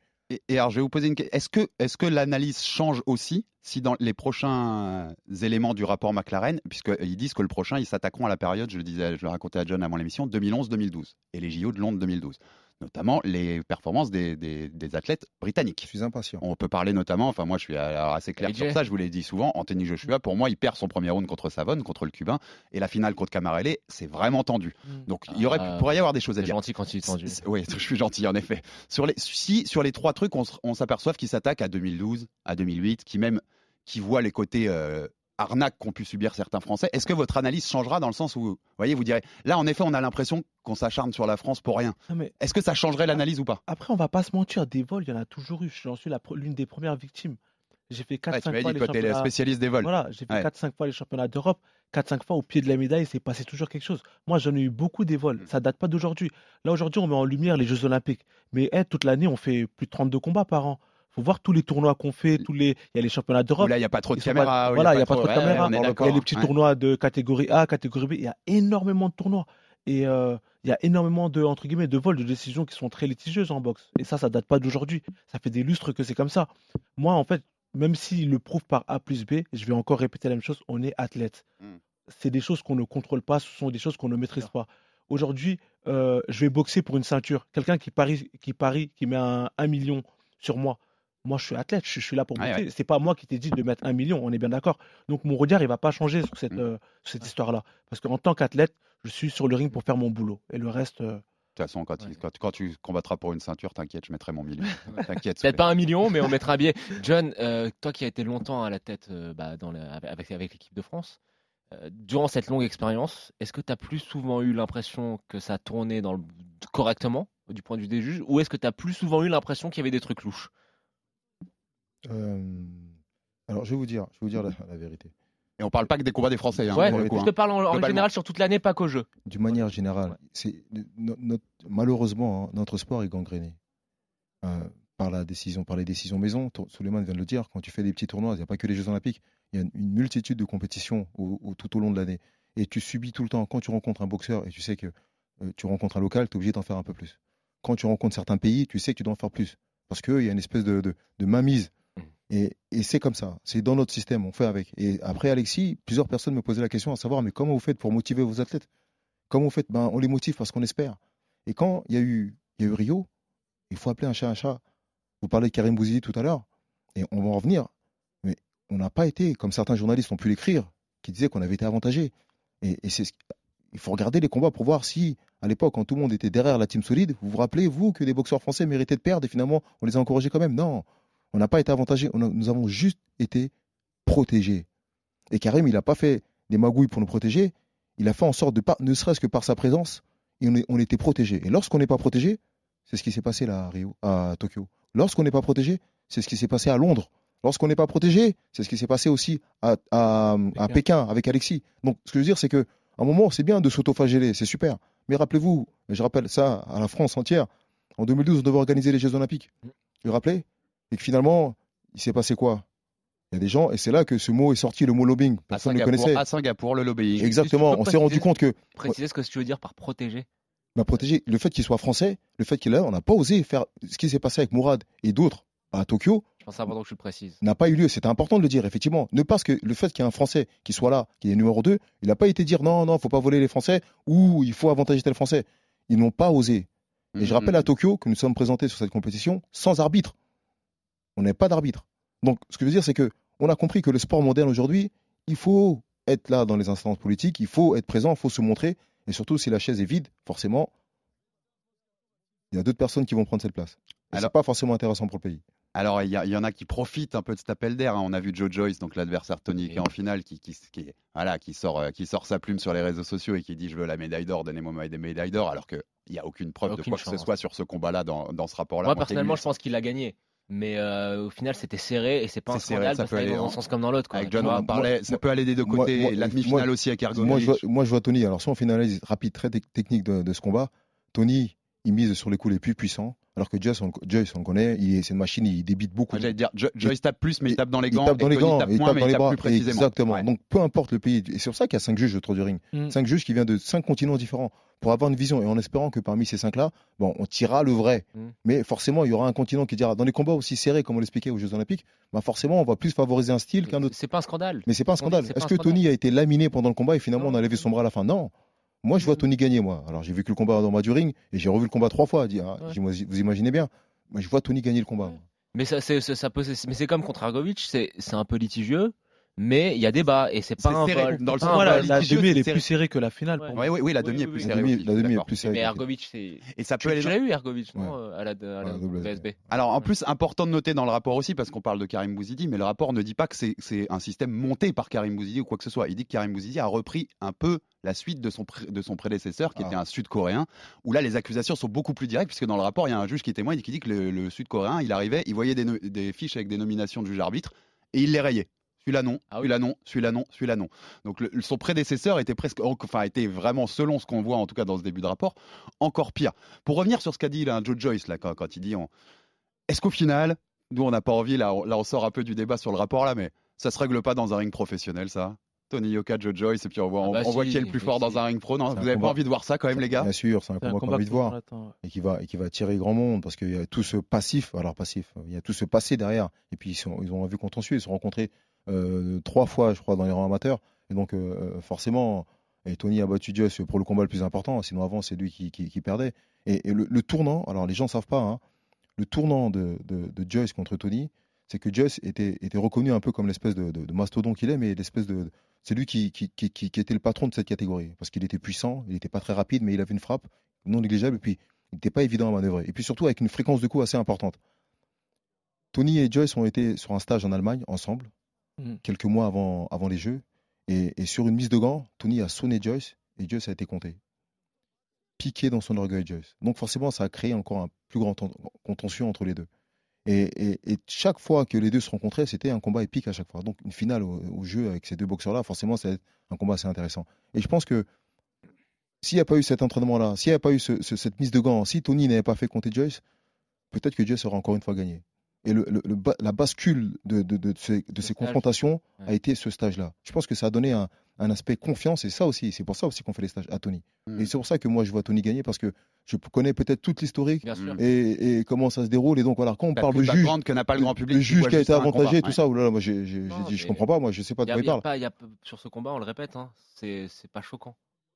Et, alors, je vais vous poser une question. Est-ce que, est que l'analyse change aussi si dans les prochains éléments du rapport McLaren, puisqu'ils disent que le prochain, ils s'attaqueront à la période, je le disais, je le racontais à John avant l'émission, 2011-2012, et les JO de Londres 2012. Notamment les performances des, des- des athlètes britanniques. Je suis impatient. On peut parler notamment, enfin moi je suis alors, assez clair AJ. sur ça, je vous l'ai dit souvent, Anthony Joshua, pour moi il perd son premier round contre Savon, contre le Cubain, et la finale contre Camarelli, c'est vraiment tendu. Donc il y aurait, Ah, pourrait y avoir des choses à c'est dire. gentil quand il est tendu. C'est- Oui, je suis gentil en effet. Sur les, si sur les trois trucs, on, on s'aperçoit qu'ils s'attaquent à 2012, à 2008, qui même qui voient les côtés euh, arnaques qu'ont pu subir certains Français. Est-ce que votre analyse changera dans le sens où, vous voyez, vous direz, là en effet, on a l'impression qu'on s'acharne sur la France pour rien. Est-ce que ça changerait l'analyse ou pas? après, on va pas se mentir, des vols, il y en a toujours eu. J'en suis l'une des premières victimes. J'ai fait 4-5 Ouais, fois championnats. spécialiste des vols. Voilà, j'ai fait Ouais. 4-5 fois les championnats d'Europe, 4-5 fois au pied de la médaille, c'est passé toujours quelque chose. Moi, j'en ai eu beaucoup des Mm. vols, ça date pas d'aujourd'hui. Là, aujourd'hui, on met en lumière les Jeux Olympiques. Mais toute l'année, on fait plus de 32 combats par an. Faut voir tous les tournois qu'on fait, tous les... il y a les championnats d'Europe. Là, il n'y a pas trop de pas- caméras. Voilà, il n'y a pas trop de ouais, caméras. Il y a les petits Ouais. tournois de catégorie A, catégorie B. Il y a énormément de tournois. Et euh, il y a énormément de, entre guillemets, de vols, de décisions qui sont très litigieuses en boxe. Et ça, ça date pas d'aujourd'hui. Ça fait des lustres que c'est comme ça. Moi, en fait, même s'il le prouve par A plus B, je vais encore répéter la même chose, on est athlète. Mm. C'est des choses qu'on ne contrôle pas, ce sont des choses qu'on ne maîtrise pas. Aujourd'hui, euh, je vais boxer pour une ceinture. Quelqu'un qui parie, qui parie, qui met un, un million sur moi. Moi, je suis athlète, je, je suis là pour Ouais, boxer. ouais. C'est pas moi qui t'ai dit de mettre un million, on est bien d'accord. Donc mon regard, il va pas changer sur Mm. cette, euh, sur cette histoire-là. Parce qu'en tant qu'athlète, je suis sur le ring pour faire mon boulot. Et le reste, euh, De toute façon, quand, il- quand, quand tu combattras pour une ceinture, t'inquiète, je mettrai mon million. T'inquiète. Peut-être pas un million, mais on mettra un billet. John, euh, toi qui as été longtemps à la tête euh, bah, dans la- avec, avec l'équipe de France, euh, durant cette longue expérience, est-ce que tu as plus souvent eu l'impression que ça tournait dans le... correctement du point de vue des juges, ou est-ce que tu as plus souvent eu l'impression qu'il y avait des trucs louches? Euh, Alors, je vais vous dire, je vais vous dire la, la vérité. Et on parle pas que des combats des Français. Hein, Ouais, pour le coup, je hein. te parle en, général sur toute l'année, pas qu'au jeu. D'une manière générale, c'est no- notre- malheureusement hein, notre sport est gangréné euh, par la décision, par les décisions maison. Suleiman vient de le dire. Quand tu fais des petits tournois, il n'y a pas que les Jeux Olympiques. Il y a une, une multitude de compétitions au- au- tout au long de l'année. Et tu subis tout le temps. Quand tu rencontres un boxeur et tu sais que euh, tu rencontres un local, tu es obligé d'en faire un peu plus. Quand tu rencontres certains pays, tu sais que tu dois en faire plus parce qu'il y a une espèce de, de, de mainmise. Et, c'est comme ça, c'est dans notre système, on fait avec. Et après, Alexis, plusieurs personnes me posaient la question à savoir, mais comment vous faites pour motiver vos athlètes? Comment vous faites? Ben, On les motive parce qu'on espère. Et quand il y, a eu, y a eu Rio, il faut appeler un chat un chat. Vous parlez de Karim Bouzidi tout à l'heure, et on va en revenir. Mais on n'a pas été, comme certains journalistes ont pu l'écrire, qui disaient qu'on avait été avantagé. Et, c'est ce- il faut regarder les combats pour voir si, à l'époque, quand tout le monde était derrière la team solide, vous vous rappelez, vous, que des boxeurs français méritaient de perdre et finalement, on les a encouragés quand même? Non, on n'a pas été avantagés, on a- nous avons juste été protégés. Et Karim, il n'a pas fait des magouilles pour nous protéger, il a fait en sorte de, pas, ne serait-ce que par sa présence, on, est- on était protégés. Et lorsqu'on n'est pas protégé, c'est ce qui s'est passé là à, Rio, à Tokyo. Lorsqu'on n'est pas protégé, c'est ce qui s'est passé à Londres. Lorsqu'on n'est pas protégé, c'est ce qui s'est passé aussi à, à- à Pékin avec Alexis. Donc, ce que je veux dire, c'est que à un moment, c'est bien de s'autoflageller, c'est super. Mais rappelez-vous, je rappelle ça à la France entière, en 2012, on devait organiser les Jeux Olympiques. Vous vous rappelez? Et que finalement, il s'est passé quoi? Il y a des gens, et c'est là que ce mot est sorti, le mot lobbying. Personne ne le connaissait. à Singapour, le lobbying. Exactement, on s'est rendu compte que Préciser ce que tu veux dire par protéger. bah, protéger le fait qu'il soit français, le fait qu'il est là, on n'a pas osé faire ce qui s'est passé avec Mourad et d'autres à Tokyo Je pense que je le précise. n'a pas eu lieu. C'était important de le dire, effectivement. Ne pas que le fait qu'il y ait un Français qui soit là, qui est numéro 2, il n'a pas été dire non, non, faut pas voler les Français ou il faut avantager tel Français. Ils n'ont pas osé. Et je rappelle à Tokyo que nous sommes présentés sur cette compétition sans arbitre. On n'est pas d'arbitre. Donc, ce que je veux dire, c'est que on a compris que le sport moderne aujourd'hui, il faut être là dans les instances politiques, il faut être présent, il faut se montrer. Et surtout, si la chaise est vide, forcément, il y a d'autres personnes qui vont prendre cette place. Et c'est pas forcément intéressant pour le pays. Alors, il y, en a qui profitent un peu de cet appel d'air. hein. On a vu Joe Joyce, donc l'adversaire Tony, qui est en finale, qui, qui, qui- voilà, qui, sort, euh, qui sort sa plume sur les réseaux sociaux et qui dit Je veux la médaille d'or, donnez-moi des médailles d'or, alors qu'il n'y a aucune preuve de quoi que ce soit sur ce combat-là dans, dans ce rapport-là. Moi, personnellement, je pense qu'il a gagné. Mais euh, au final, c'était serré et c'est pas un C'est serré, scandale ça parce peut aller, dans un sens comme dans l'autre. quoi. Avec John, vois. on en parlait, ça peut aller des deux côtés. moi- la demi-finale moi- aussi avec moi vois, moi, je vois Tony. Alors, soit on fait une analyse rapide, très tec- technique de, de ce combat. Tony, il mise sur les coups les plus puissants. Alors que Joyce, on, le- Joyce, on le connaît, il est- c'est une machine, il débite beaucoup. Moi, J'allais dire, Jo- Joyce tape plus, mais il tape dans les Il gants. tape dans et les gants, tape et il moins, tape mais dans il les bras. plus précisément. Exactement. Ouais. Donc, peu importe le pays. Et c'est pour ça qu'il y a cinq juges autour du ring. Mm. Cinq juges qui viennent de cinq continents différents. Pour avoir une vision et en espérant que parmi ces cinq-là, bon, on tirera le vrai. Mm. Mais forcément, il y aura un continent qui dira, dans les combats aussi serrés, comme on l'expliquait aux Jeux Olympiques, bah forcément, on va plus favoriser un style qu'un autre. C'est pas un scandale. Mais c'est pas un scandale. Est-ce que scandale. Tony a été laminé pendant le combat et finalement on a levé son bras à la fin? Non. Moi, je vois Tony gagner, moi. Alors, j'ai vécu le combat dans ma du ring et j'ai revu le combat trois fois. Dit, ah, Ouais. vous imaginez bien. Moi, je vois Tony gagner le combat. Mais ça, c'est, ça, ça peut, mais c'est comme contre Argovic, c'est, c'est un peu litigieux, mais il y a débat et c'est pas C'est un serré, vol. dans le sens Voilà, la demi, elle est serré. plus serrée que la finale. pour Ouais. moi. Oui, oui, la demi oui, est plus La serrée demi, la demi est plus serrée. Mais Argovic, c'est. Et ça peut Tu, aller tu l'as eu Argovic, non, euh, à la, à la PSB. Alors en plus, important de noter dans le rapport aussi, parce qu'on parle de Karim Bouzidi, mais le rapport ne dit pas que c'est un système monté par Karim Bouzidi ou quoi que ce soit. Il dit que Karim Bouzidi a repris un peu la suite de son, de son prédécesseur, qui Ah. était un Sud-Coréen, où là les accusations sont beaucoup plus directes, puisque dans le rapport, il y a un juge qui témoigne et qui dit que le, le Sud-Coréen, il arrivait, il voyait des, des fiches avec des nominations de juge-arbitre, et il les rayait. Celui-là non, Ah oui. celui-là non, celui-là non, celui-là non. Donc le- son prédécesseur était presque, enfin était vraiment selon ce qu'on voit en tout cas dans ce début de rapport, encore pire. Pour revenir sur ce qu'a dit là, Joe Joyce là quand, quand il dit, on- est-ce qu'au final, nous on n'a pas envie là, on, là on sort un peu du débat sur le rapport là, mais ça se règle pas dans un ring professionnel ça? Tony Yoka, Joe Joyce, et puis on voit, Ah on, bah on voit qui est le plus fort si. dans un ring pro. Non, vous un avez combat. pas envie de voir ça quand même les gars? Bien sûr, c'est un un combat qu'on a combat envie de voir et qui va, et qui va attirer grand monde parce qu'il y a tout ce passif, alors passif, il y a tout ce passé derrière. Et puis ils, sont, ils ont un vu contentieux, ils se sont rencontrés trois fois, je crois, dans les rangs amateurs. Et donc euh, forcément, et Tony a battu Joyce pour le combat le plus important. Sinon avant, c'est lui qui, qui- perdait. Et, le, tournant, alors les gens ne savent pas, hein, le tournant de, de- Joyce contre Tony, c'est que Joyce était, était reconnu un peu comme l'espèce de, de- mastodon qu'il est, mais l'espèce de c'est lui qui, qui- qui- qui était le patron de cette catégorie parce qu'il était puissant, il n'était pas très rapide, mais il avait une frappe non négligeable et puis il n'était pas évident à manœuvrer. Et puis surtout avec une fréquence de coups assez importante. Tony et Joyce ont été sur un stage en Allemagne ensemble, Mhm. quelques mois avant, avant les Jeux. Et, sur une mise de gants, Tony a sonné Joyce et Joyce a été compté. Piqué dans son orgueil, Joyce. Donc forcément, ça a créé encore un plus grand ten- contentieux entre les deux. Et, et- chaque fois que les deux se rencontraient, c'était un combat épique à chaque fois. Donc une finale au, jeu avec ces deux boxeurs-là, forcément, c'est un combat assez intéressant. Et je pense que s'il n'y a pas eu cet entraînement-là, s'il n'y a pas eu ce- ce- cette mise de gants, si Tony n'avait pas fait compter Joyce, peut-être que Joyce aurait encore une fois gagné. Et le, le- le ba- la bascule de, de- de ces, de ces stage. confrontations a été ce stage-là. Je pense que ça a donné un, un aspect confiance, et ça aussi, c'est pour ça aussi qu'on fait les stages à Tony. Mm. Et c'est pour ça que moi, je vois Tony gagner, parce que je connais peut-être toute l'historique et, et comment ça se déroule. Et donc, voilà, quand on parle de juge, que n'a pas le grand public. le qui juge qui a été combat. avantagé, tout Ouais. ça, oh là là, moi, j'ai j'ai- Non, j'ai dit, je comprends pas, moi, je sais pas de quoi il parle. pas- y a- sur ce combat, on le répète, hein, c'est pas choquant.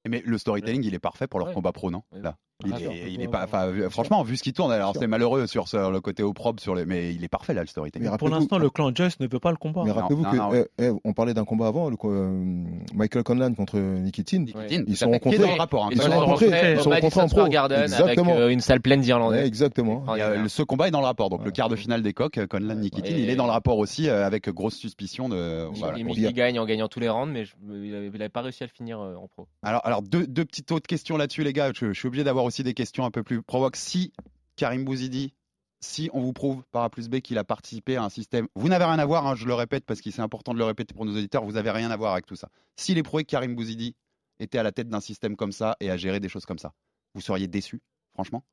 Mais le storytelling, il est parfait pour leur Ouais. combat pro, non Ouais. Là, Ah, il, est, on il peut est pas. vu- franchement, vu ce qui tourne, alors c'est malheureux sur, le côté opprobre, sur les, mais il est parfait là le storytelling. Pour l'instant, le clan Joyce ne veut pas le combat. Mais rappelez-vous que non, eh, eh, on parlait d'un combat avant, le, euh, Michael Conlan contre Nikitin. Nikitin, Ils sont rencontrés. dans le rapport. hein, Ils sont rencontrés, ils sont rencontrés en pro. Garden Exactement. avec euh, une salle pleine d'Irlandais. Ouais, exactement. Ce combat est dans le rapport. Donc le quart de finale des coqs, euh, Conlan Nikitin, Ouais. il est dans le rapport aussi euh, avec grosse suspicion de. Il- voilà, gagne en gagnant tous les rounds, mais il avait- il n'avait pas réussi à le finir euh, en pro. Alors, alors deux, deux petites autres questions là-dessus, les gars. Je, je suis obligé d'avoir aussi des questions un peu plus provoques. Si Karim Bouzidi, si on vous prouve par A plus B qu'il a participé à un système, vous n'avez rien à voir, hein, je le répète parce que c'est important de le répéter pour nos auditeurs, vous n'avez rien à voir avec tout ça. S'il est prouvé que Karim Bouzidi était à la tête d'un système comme ça et à gérer des choses comme ça, vous seriez déçu, franchement?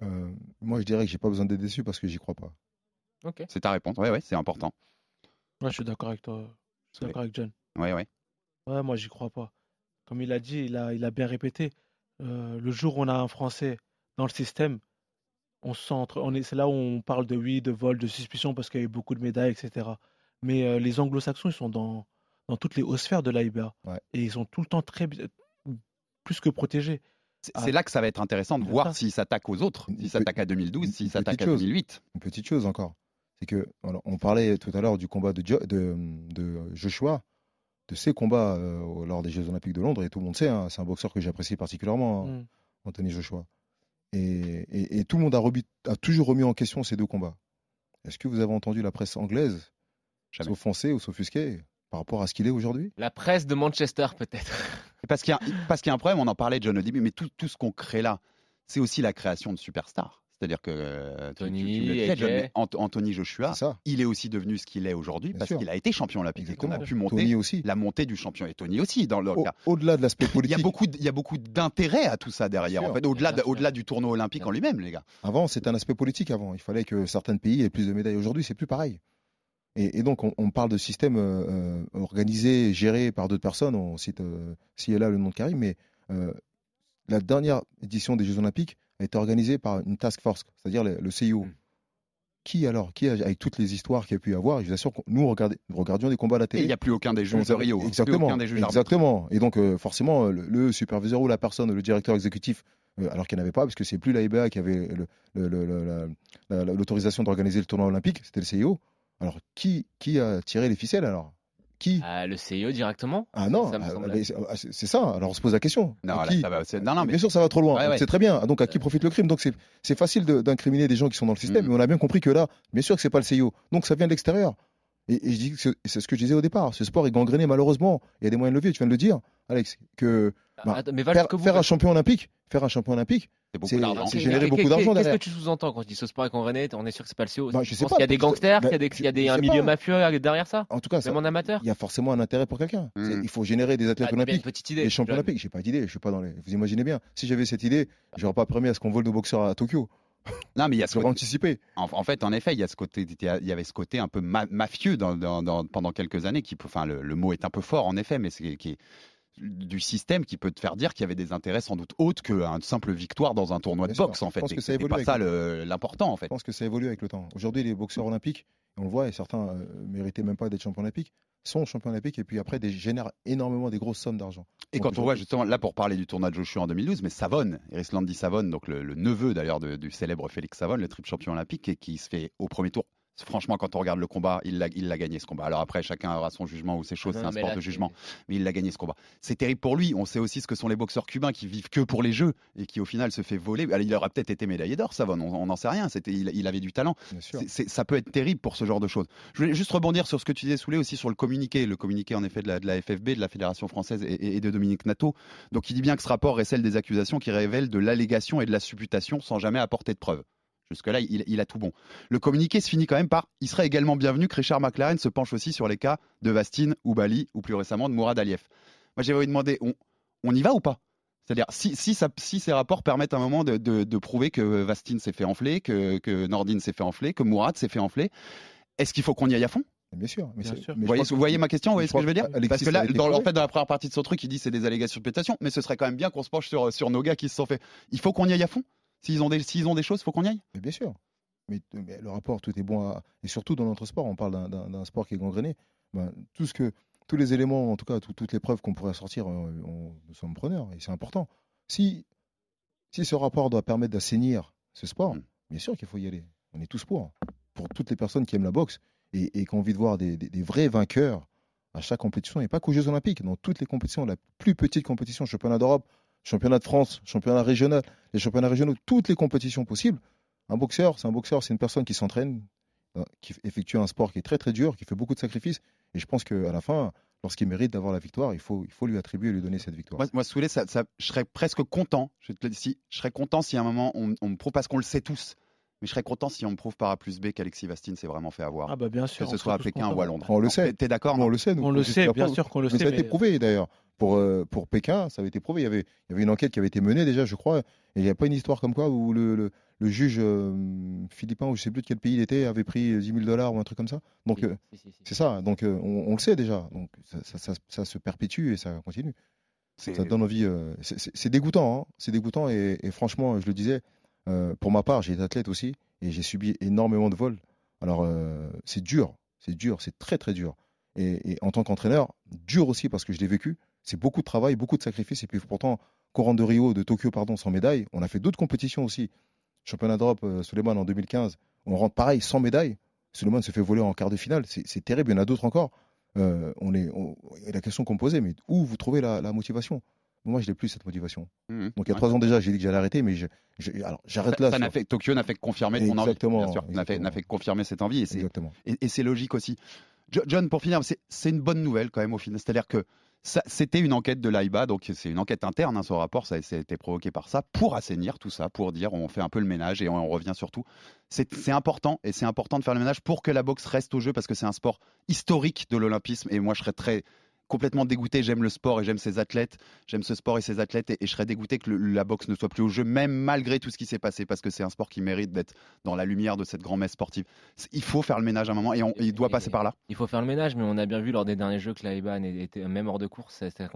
Euh, moi, je dirais que j'ai pas besoin d'être déçu parce que j'y crois pas. Ok. C'est ta réponse. Ouais, ouais, c'est important. Ouais, je suis d'accord avec toi. Je suis d'accord avec John. Ouais, ouais. Ouais, moi, j'y crois pas. Comme il a dit, il a, il a bien répété. euh, le jour où on a un Français dans le système, on centre. On est, c'est là où on parle de oui, de vol, de suspicion parce qu'il y a eu beaucoup de médailles, etc. Mais euh, les Anglo-Saxons, ils sont dans, dans toutes les hautes sphères de l'AIBA. Ouais. Et ils sont tout le temps très plus que protégés. C'est Ah. là que ça va être intéressant de voir ça. s'il s'attaque aux autres, Une s'il s'attaque à 2012, une- s'il une s'attaque petite à chose. 2008. Une petite chose encore, c'est que alors, on parlait tout à l'heure du combat de, Jo- de, de Joshua, de ses combats euh, lors des Jeux Olympiques de Londres, et tout le monde sait, hein, c'est un boxeur que j'apprécie particulièrement, hein, Mm. Anthony Joshua. Et, et- et tout le monde a, remis- a toujours remis en question ces deux combats. Est-ce que vous avez entendu la presse anglaise s'offenser ou s'offusquer par rapport à ce qu'il est aujourd'hui? La presse de Manchester, peut-être. Parce qu'il y, a- parce qu'il y a un problème, on en parlait, John, au début, mais tout, tout ce qu'on crée là, c'est aussi la création de superstars. C'est-à-dire que euh, tu- tu- Tony, le disais, Anthony Joshua, il est aussi devenu ce qu'il est aujourd'hui parce qu'il a été champion olympique et qu'on a exactement. pu monter Tony aussi. la montée du champion. Et Tony aussi, dans le Au-. Au-delà de l'aspect Il y politique. a beaucoup, de- il y a beaucoup d'intérêt à tout ça derrière. En fait, au-delà, de- du tournoi olympique en lui-même, les gars. Avant, c'était un aspect politique avant. Il fallait que certains pays aient plus de médailles. Aujourd'hui, c'est plus pareil. Et, et donc, on, on parle de système euh, euh, organisé, géré par d'autres personnes. On cite euh, ci et là le nom de Karim, mais euh, la dernière édition des Jeux Olympiques été organisée par une task force, c'est-à-dire le, le CIO. Mm. qui alors Qui avec toutes les histoires qu'il y a pu y avoir Je vous assure que nous, regardait- nous regardions des combats à la Et télé. il n'y a plus aucun des juges de savait- Rio. Exactement. aucun des juges arbitres. exactement. Et donc, euh, forcément, le, le superviseur ou la personne, le directeur exécutif, euh, alors qu'il n'y en avait pas, parce que c'est plus la IBA qui avait la- l'autorisation d'organiser le tournoi olympique, c'était le CIO. Alors, qui, qui a tiré les ficelles alors? Qui? Ah, le CIO directement? Ah non, ah, c'est ah, c'est- ça. Alors, on se pose la question. Non, À là, qui? ça va, c'est- non, non, mais Bien sûr, ça va trop loin. Ouais, Donc, ouais. C'est très bien. Donc, à qui profite le crime? Donc, c'est facile de- d'incriminer des gens qui sont dans le système. Mm. Mais on a bien compris que là, bien sûr que c'est pas le CIO. Donc, ça vient de l'extérieur. Et, et je dis que c'est ce que je disais au départ. Ce sport est gangréné, malheureusement. Il y a des moyens de levier. Tu viens de le dire, Alex. Que bah, Attends, mais faire, un champion olympique, faire un champion olympique, c'est beaucoup c'est d'argent. c'est qu'est- beaucoup d'argent Qu'est-ce derrière. que tu sous-entends quand tu dis ce sport est congréné On est sûr que c'est pas le CO. Bah, je sais pas, qu'il y a des gangsters, bah, qu'il y a, des, qu'il y a des- je un milieu pas. mafieux derrière ça En tout cas, Même en amateur il y a forcément un intérêt pour quelqu'un. Mm. C'est- Il faut générer des athlètes Ah, olympiques. une petite idée. Des champions olympiques, j'ai pas d'idée, je suis pas dans les. Vous imaginez bien, si j'avais cette idée, j'aurais pas permis à ce qu'on vole nos boxeurs à Tokyo. Non, mais il y a ce côté- anticipé. En, en fait, en effet, il y a ce côté, il y avait ce côté un peu ma- mafieux dans- dans- dans- pendant quelques années. Qui, enfin, le, le mot est un peu fort, en effet, mais c'est qui est du système qui peut te faire dire qu'il y avait des intérêts sans doute autres qu'une simple victoire dans un tournoi de Bien sûr. boxe, en Je fait. pense Et que ça évolue pas ça l'important, en fait. Je pense que ça évolue avec le temps. Aujourd'hui, les boxeurs olympiques, on le voit, et certains euh, méritaient même pas d'être champions olympiques, sont champions olympiques et puis après des, génèrent énormément des grosses sommes d'argent. Et Donc quand on voit justement, là pour parler du tournoi de Joshua en 2012, mais Savon, Irislandy Savon, donc le, le neveu d'ailleurs du célèbre Félix Savon, le triple champion olympique, et qui se fait au premier tour. Franchement, quand on regarde le combat, il l'a il l'a gagné ce combat. Alors après, chacun aura son jugement ou ses choses, Non, c'est un sport là, de c'est- jugement. Mais il l'a gagné ce combat. C'est terrible pour lui. On sait aussi ce que sont les boxeurs cubains qui vivent que pour les jeux et qui au final se fait voler. Alors, il aurait peut-être été médaillé d'or, Savon, on on n'en sait rien. C'était, il, il avait du talent. C'est- c'est- ça peut être terrible pour ce genre de choses. Je voulais juste rebondir sur ce que tu disais, Soulé, aussi sur le communiqué. Le communiqué, en effet, de la, de la FFB, de la Fédération française et, de Dominique Nato. Donc, il dit bien que ce rapport récèle des accusations qui révèlent de l'allégation et de la supputation sans jamais apporter de preuves. Jusque-là, il, il a tout bon. Le communiqué se finit quand même par Il serait également bienvenu que Richard McLaren se penche aussi sur les cas de Vastine ou Bali ou plus récemment de Mourad Aliyev. Moi, j'avais envie de demander on, on y va ou pas? C'est-à-dire, si, si, ça- si ces rapports permettent à un moment de, de- de prouver que Vastine s'est fait enfler, que, que Nordine s'est fait enfler, que Mourad s'est fait enfler, est-ce qu'il faut qu'on y aille à fond? Bien sûr. Mais Bien sûr. mais vous voyez, pense que- vous voyez ma question, vous voyez ce que je veux dire? Alexis, Parce que là, dans, en fait, dans la première partie de son truc, il dit c'est des allégations de pétation, mais ce serait quand même bien qu'on se penche sur, sur nos gars qui se sont fait. Il faut qu'on y aille à fond? S'ils ont, des- s'ils ont des choses, il faut qu'on y aille Mais bien sûr. Mais, mais le rapport, tout est bon. à- Et surtout dans notre sport, on parle d'un- d'un d'un sport qui est gangréné. Ben, tout ce que, tous les éléments, en tout cas, tout- toutes les preuves qu'on pourrait sortir, euh, on- nous sommes preneurs. Et c'est important. Si, si ce rapport doit permettre d'assainir ce sport, Mm. bien sûr qu'il faut y aller. On est tous pour. Pour toutes les personnes qui aiment la boxe et, et qui ont envie de voir des, des- des vrais vainqueurs à chaque compétition, et pas qu'aux Jeux Olympiques, dans toutes les compétitions, la plus petite compétition, championnat d'Europe, championnat de France, championnat régional, les championnats régionaux, toutes les compétitions possibles. Un boxeur, c'est un boxeur, c'est une personne qui s'entraîne, euh, qui effectue un sport qui est très très dur, qui fait beaucoup de sacrifices. Et je pense qu'à la fin, lorsqu'il mérite d'avoir la victoire, il faut, il faut lui attribuer et lui donner cette victoire. Moi, moi Soulé, je serais presque content, je, te le dis, je serais content si à un moment on, on me prouve, parce qu'on le sait tous, mais je serais content si on me prouve par A plus B qu'Alexis Vastine s'est vraiment fait avoir. Ah bah bien sûr. que ce on soit à Pékin ou à Londres. On le sait. t'es- d'accord Nous, on non le sait. On le sait, bien sûr qu'on le Mais sait. ça a été prouvé d'ailleurs. Pour, euh, pour Pékin, ça avait été prouvé. Il y, avait, il y avait une enquête qui avait été menée déjà, je crois. Et il n'y a pas une histoire comme quoi où le, le, le juge euh, philippin, ou je ne sais plus de quel pays il était, avait pris 10 000 dollars ou un truc comme ça. Donc euh, si, si, si. c'est ça. Donc euh, on, on le sait déjà. Donc ça, ça- ça- ça se perpétue et ça continue. C'est- Ça donne envie. euh, c'est- dégoûtant. hein. C'est dégoûtant. Et, et franchement, je le disais, euh, pour ma part, j'ai été athlète aussi et j'ai subi énormément de vols. Alors euh, c'est dur. C'est dur. C'est très très dur. Et, en tant qu'entraîneur, dur aussi parce que je l'ai vécu. C'est beaucoup de travail, beaucoup de sacrifices. Et puis pourtant, rentre de Rio, de Tokyo, pardon, sans médaille. On a fait d'autres compétitions aussi. Championnat d'Europe, euh, Suleiman en 2015. On rentre pareil, sans médaille. Suleiman se fait voler en quart de finale. C'est terrible. Il y en a d'autres encore. Euh, on est, la question qu'on me posait, mais où vous trouvez la motivation? Moi, je n'ai plus cette motivation. Mhm. Donc il y a trois ans déjà, j'ai dit que j'allais arrêter, mais je, je- alors j'arrête là. ça n'a sur- fait, Tokyo n'a fait que confirmer ton envie. Exactement, Bien sûr, n'a fait, exactement. n'a fait que confirmer cette envie. Et c'est, Exactement. et, et c'est logique aussi. Jo- John, pour finir, c'est, c'est une bonne nouvelle quand même au final. C'est-à-dire que ça- c'était une enquête de l'AIBA, donc c'est une enquête interne, hein, ce rapport, ça, a été provoqué par ça, pour assainir tout ça, pour dire on fait un peu le ménage et on, on revient surtout. C'est, c'est important, et c'est important de faire le ménage pour que la boxe reste au jeu, parce que c'est un sport historique de l'olympisme, et moi je serais très complètement dégoûté. J'aime le sport et j'aime ses athlètes. J'aime ce sport et ses athlètes. Et, je serais dégoûté que la boxe ne soit plus au jeu, même malgré tout ce qui s'est passé, parce que c'est un sport qui mérite d'être dans la lumière de cette grand-messe sportive. Il faut faire le ménage à un moment et il doit passer par là. Il faut faire le ménage, mais on a bien vu lors des derniers jeux que la IBAN était même hors de course, ça, ça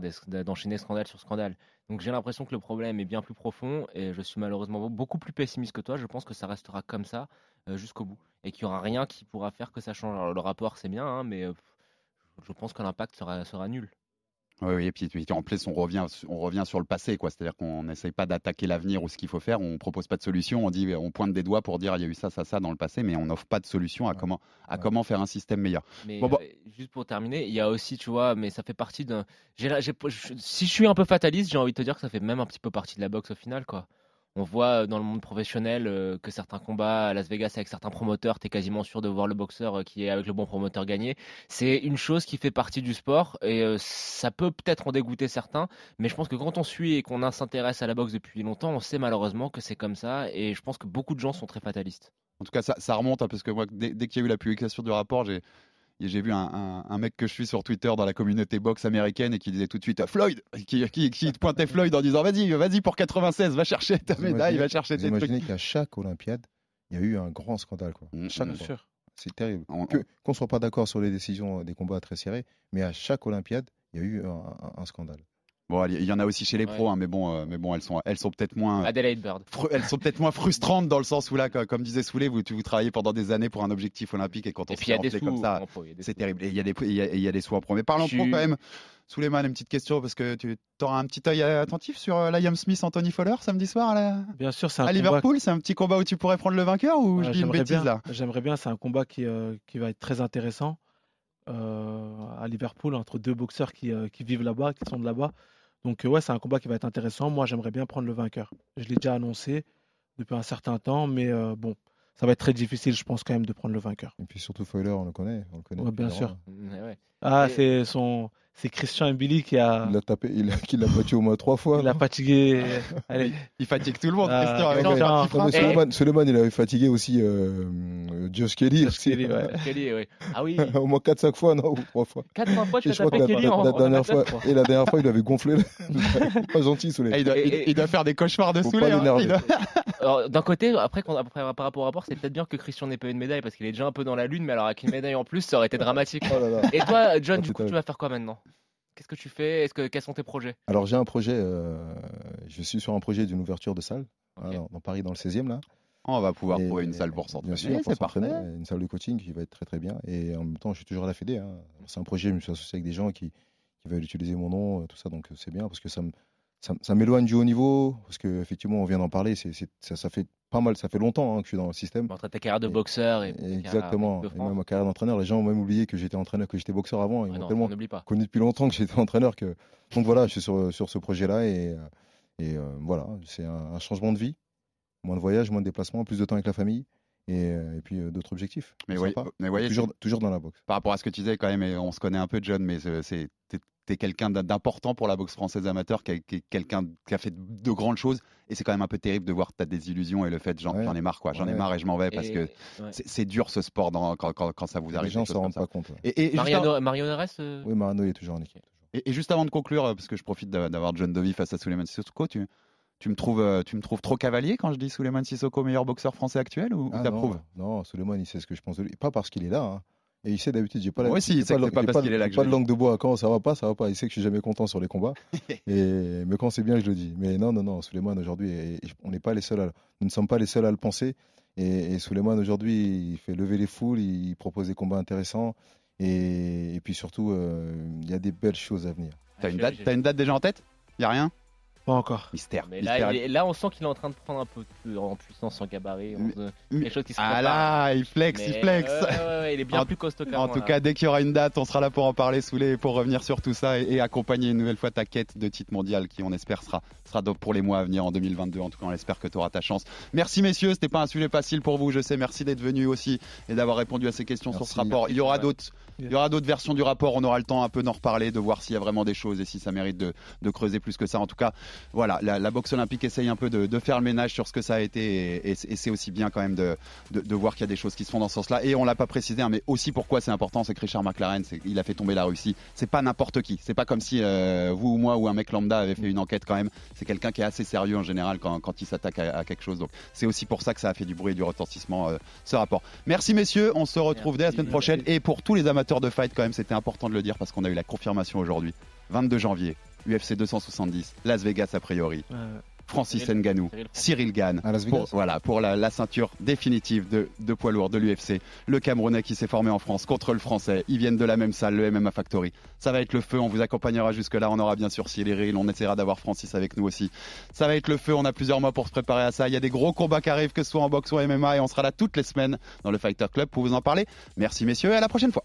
des- d'enchaîner scandale sur scandale. Donc j'ai l'impression que le problème est bien plus profond et je suis malheureusement beaucoup plus pessimiste que toi. Je pense que ça restera comme ça euh, jusqu'au bout et qu'il n'y aura rien qui pourra faire que ça change. Alors, le rapport c'est bien, hein, mais euh, je pense que l'impact sera, sera nul. Oui, oui, et puis, puis, en plus, on revient, on revient sur le passé, quoi. C'est-à-dire qu'on n'essaye pas d'attaquer l'avenir ou ce qu'il faut faire. On propose pas de solution. On dit, on pointe des doigts pour dire, il y a eu ça, ça, ça dans le passé, mais on n'offre pas de solution à comment, à comment faire un système meilleur. Mais Bon, bon. euh, juste pour terminer, il y a aussi, tu vois, mais ça fait partie d'un. Si je suis un peu fataliste, j'ai envie de te dire que ça fait même un petit peu partie de la boxe au final, quoi. On voit euh, dans le monde professionnel euh, que certains combats à Las Vegas avec certains promoteurs, tu es quasiment sûr de voir le boxeur euh, qui est avec le bon promoteur gagner. C'est une chose qui fait partie du sport et ça peut peut-être en dégoûter certains, mais je pense que quand on suit et qu'on s'intéresse à la boxe depuis longtemps, on sait malheureusement que c'est comme ça et je pense que beaucoup de gens sont très fatalistes. En tout cas, ça, remonte, hein, parce que moi, dès qu'il y a eu la publication du rapport, j'ai. J'ai vu un, un- un mec que je suis sur Twitter dans la communauté boxe américaine et qui disait tout de suite à Floyd, qui, qui, qui pointait Floyd en disant vas-y, vas-y pour 96, va chercher ta médaille, va chercher tes trucs. imaginez qu'à chaque Olympiade, il y a eu un grand scandale. Quoi. Chaque mm. fois. sûr. C'est terrible. Qu'on ne soit pas d'accord sur les décisions des combats très serrés, mais à chaque Olympiade, il y a eu un scandale. Bon, il y en a aussi chez les pros, hein, mais bon, euh, mais bon, elles sont, elles sont peut-être moins. Adelaide Bird. fru- Elles sont peut-être moins frustrantes dans le sens où là, co- comme disait Soulet, vous, vous travaillez pendant des années pour un objectif olympique et quand on Et se fait comme ça, c'est terrible. Et il y a des, il y a, il y a des sous en pro. Mais parlons pro quand même. Souleymane, une petite question parce que tu auras un petit œil attentif sur euh, Liam Smith, Anthony Fowler samedi soir à, la- Bien sûr, un à combat- Liverpool. C'est un petit combat où tu pourrais prendre le vainqueur ou Ouais, je dis une j'aimerais bêtise bien, là? J'aimerais bien, c'est un combat qui, euh, qui va être très intéressant euh, à Liverpool entre deux boxeurs qui, euh, qui vivent là-bas, qui sont de là-bas. Donc euh, ouais, c'est un combat qui va être intéressant. Moi, j'aimerais bien prendre le vainqueur. Je l'ai déjà annoncé depuis un certain temps, mais euh, bon, ça va être très difficile, je pense quand même, de prendre le vainqueur. Et puis surtout Fowler, on le connaît. On le connaît Ouais, bien sûr. Ouais, ouais. Ah, Et- c'est son, c'est Christian Mbili qui a, Il l'a tapé, il a, qui l'a battu au moins trois fois. il a fatigué. Allez. Il fatigue tout le monde, Ah, Christian. avec Non, frappe. mais Suleiman, Suleiman, il avait fatigué aussi euh, Josh Kelly. aussi. Kelly, ouais. Kelly, ouais. Ah oui, au moins 4-5 fois, non, ou 3 fois. 4-5 fois, tu Et as je crois que tapé la, Kelly la- en, la en dernière amateur, fois, et la dernière fois, il avait gonflé. pas gentil, Eh, Souley. il, doit, il- Et- il doit faire des cauchemars de pas hein. d'un côté, après, après, par rapport au rapport, c'est peut-être bien que Christian n'ait pas eu une médaille parce qu'il est déjà un peu dans la lune, mais alors avec une médaille en plus, ça aurait été dramatique. Oh là. Et toi, John, Ah, du coup, tu vas faire quoi maintenant? Qu'est-ce que tu fais? Est-ce que quels sont tes projets? Alors j'ai un projet, euh, je suis sur un projet d'une ouverture de salle hein, dans, dans Paris, dans le 16e là. On va pouvoir Et- trouver une salle pour Bien s'entraîner. sûr, pour c'est parfait. s'entraîner, une salle de coaching qui va être très très bien. Et en même temps, je suis toujours à la Fédé. hein. C'est un projet, je me suis associé avec des gens qui, qui veulent utiliser mon nom, euh, tout ça, donc euh, c'est bien parce que ça me ça, m'éloigne du haut niveau, parce qu'effectivement, on vient d'en parler, c'est, c'est- ça, ça fait pas mal, ça fait longtemps hein, que je suis dans le système. Entre ta carrière de boxeur et, Et ta carrière Exactement. de Et France. même ma carrière d'entraîneur, les gens ont même oublié que j'étais entraîneur, que j'étais boxeur avant. Ils Ah m'ont non, tellement on n'oublie pas. connu depuis longtemps que j'étais entraîneur que. Donc voilà, je suis sur, sur ce projet-là et, euh, et euh, voilà, c'est un, un changement de vie, moins de voyages, moins de déplacements, plus de temps avec la famille et, euh, et puis euh, d'autres objectifs. Mais, oui, mais voyez, toujours, toujours dans la boxe. par rapport à ce que tu disais quand même, et on se connaît un peu, John, mais c'est- t'es- t'es quelqu'un d'im- d'important pour la boxe française amateur, quelqu'un qui a fait de grandes choses, et c'est quand même un peu terrible de voir ta désillusion et le fait j'en Ouais. j'en ai marre quoi, j'en ai marre et je m'en vais parce Et- que ouais. c'est dur ce sport dans- quand, quand- quand ça vous Les arrive. gens des choses s'en rendent pas compte. Et, et Mariano, avant- Mariano euh, Oui, Marano est toujours en équipe. et- et juste avant de conclure, parce que je profite d'a- d'avoir John Dovey face à Suleiman Sissoko, tu, tu me trouves, euh, tu me trouves trop cavalier quand je dis Suleiman Sissoko meilleur boxeur français actuel ou, ou Ah t'approuves non, non, Suleiman, il sait ce que je pense de lui. Pas parce qu'il est là. hein. Et il sait d'habitude, j'ai pas la Moi aussi, il sait que la- c'est pas parce qu'il est là que pas de langue de bois. Quand ça va pas, ça va pas. Il sait que je suis jamais content sur les combats. et, mais quand c'est bien, je le dis. Mais non, non, non, Suleiman aujourd'hui, on n'est pas les seuls à, nous ne sommes pas les seuls à le penser. Et, et Suleiman aujourd'hui, il fait lever les foules, il propose des combats intéressants. Et, et puis surtout, euh, il y a des belles choses à venir. T'as une, date- une date déjà en tête? Y a rien? Pas encore. Mystère. Mais mystère. là, il est- là, on sent qu'il est en train de prendre un peu de- en puissance, en gabarit. quelque chose qui se Ah prépare. là, il flex, il flex. ouais, ouais, ouais, il est bien En- plus costaud qu'avant. En tout là. cas, dès qu'il y aura une date, on sera là pour en parler sous les pour revenir sur tout ça et, et accompagner une nouvelle fois ta quête de titre mondial qui, on espère, sera, sera pour les mois à venir en 2022. En tout cas, on espère que tu auras ta chance. Merci, messieurs. C'était pas un sujet facile pour vous, je sais. Merci d'être venus aussi et d'avoir répondu à ces questions sur ce Merci. rapport. Il y aura Ouais. d'autres. Il y aura d'autres versions du rapport, on aura le temps un peu d'en reparler, de voir s'il y a vraiment des choses et si ça mérite de, de creuser plus que ça. En tout cas, voilà, la, la boxe olympique essaye un peu de, de, faire le ménage sur ce que ça a été et, et, et c'est aussi bien quand même de, de, de voir qu'il y a des choses qui se font dans ce sens-là. Et on l'a pas précisé, hein, mais aussi pourquoi c'est important, c'est que Richard McLaren, il a fait tomber la Russie. C'est pas n'importe qui. C'est pas comme si euh, vous ou moi ou un mec lambda avait fait une enquête quand même. C'est quelqu'un qui est assez sérieux en général quand, quand il s'attaque à, à, quelque chose. Donc c'est aussi pour ça que ça a fait du bruit et du retentissement euh, ce rapport. Merci messieurs, on se retrouve dès la semaine prochaine. Et pour tous les amateurs de fight quand même, c'était important de le dire parce qu'on a eu la confirmation aujourd'hui. 22 janvier, UFC 270, Las Vegas a priori. Francis Ngannou, Cyril Gann, pour, voilà, pour la, la, ceinture définitive de, de poids lourd de l'UFC. Le Camerounais qui s'est formé en France contre le Français. Ils viennent de la même salle, le MMA Factory. Ça va être le feu, on vous accompagnera jusque-là. On aura bien sûr Cyril, on essaiera d'avoir Francis avec nous aussi. Ça va être le feu, on a plusieurs mois pour se préparer à ça. Il y a des gros combats qui arrivent, que ce soit en boxe ou en MMA, et on sera là toutes les semaines dans le Fighter Club pour vous en parler. Merci messieurs et à la prochaine fois.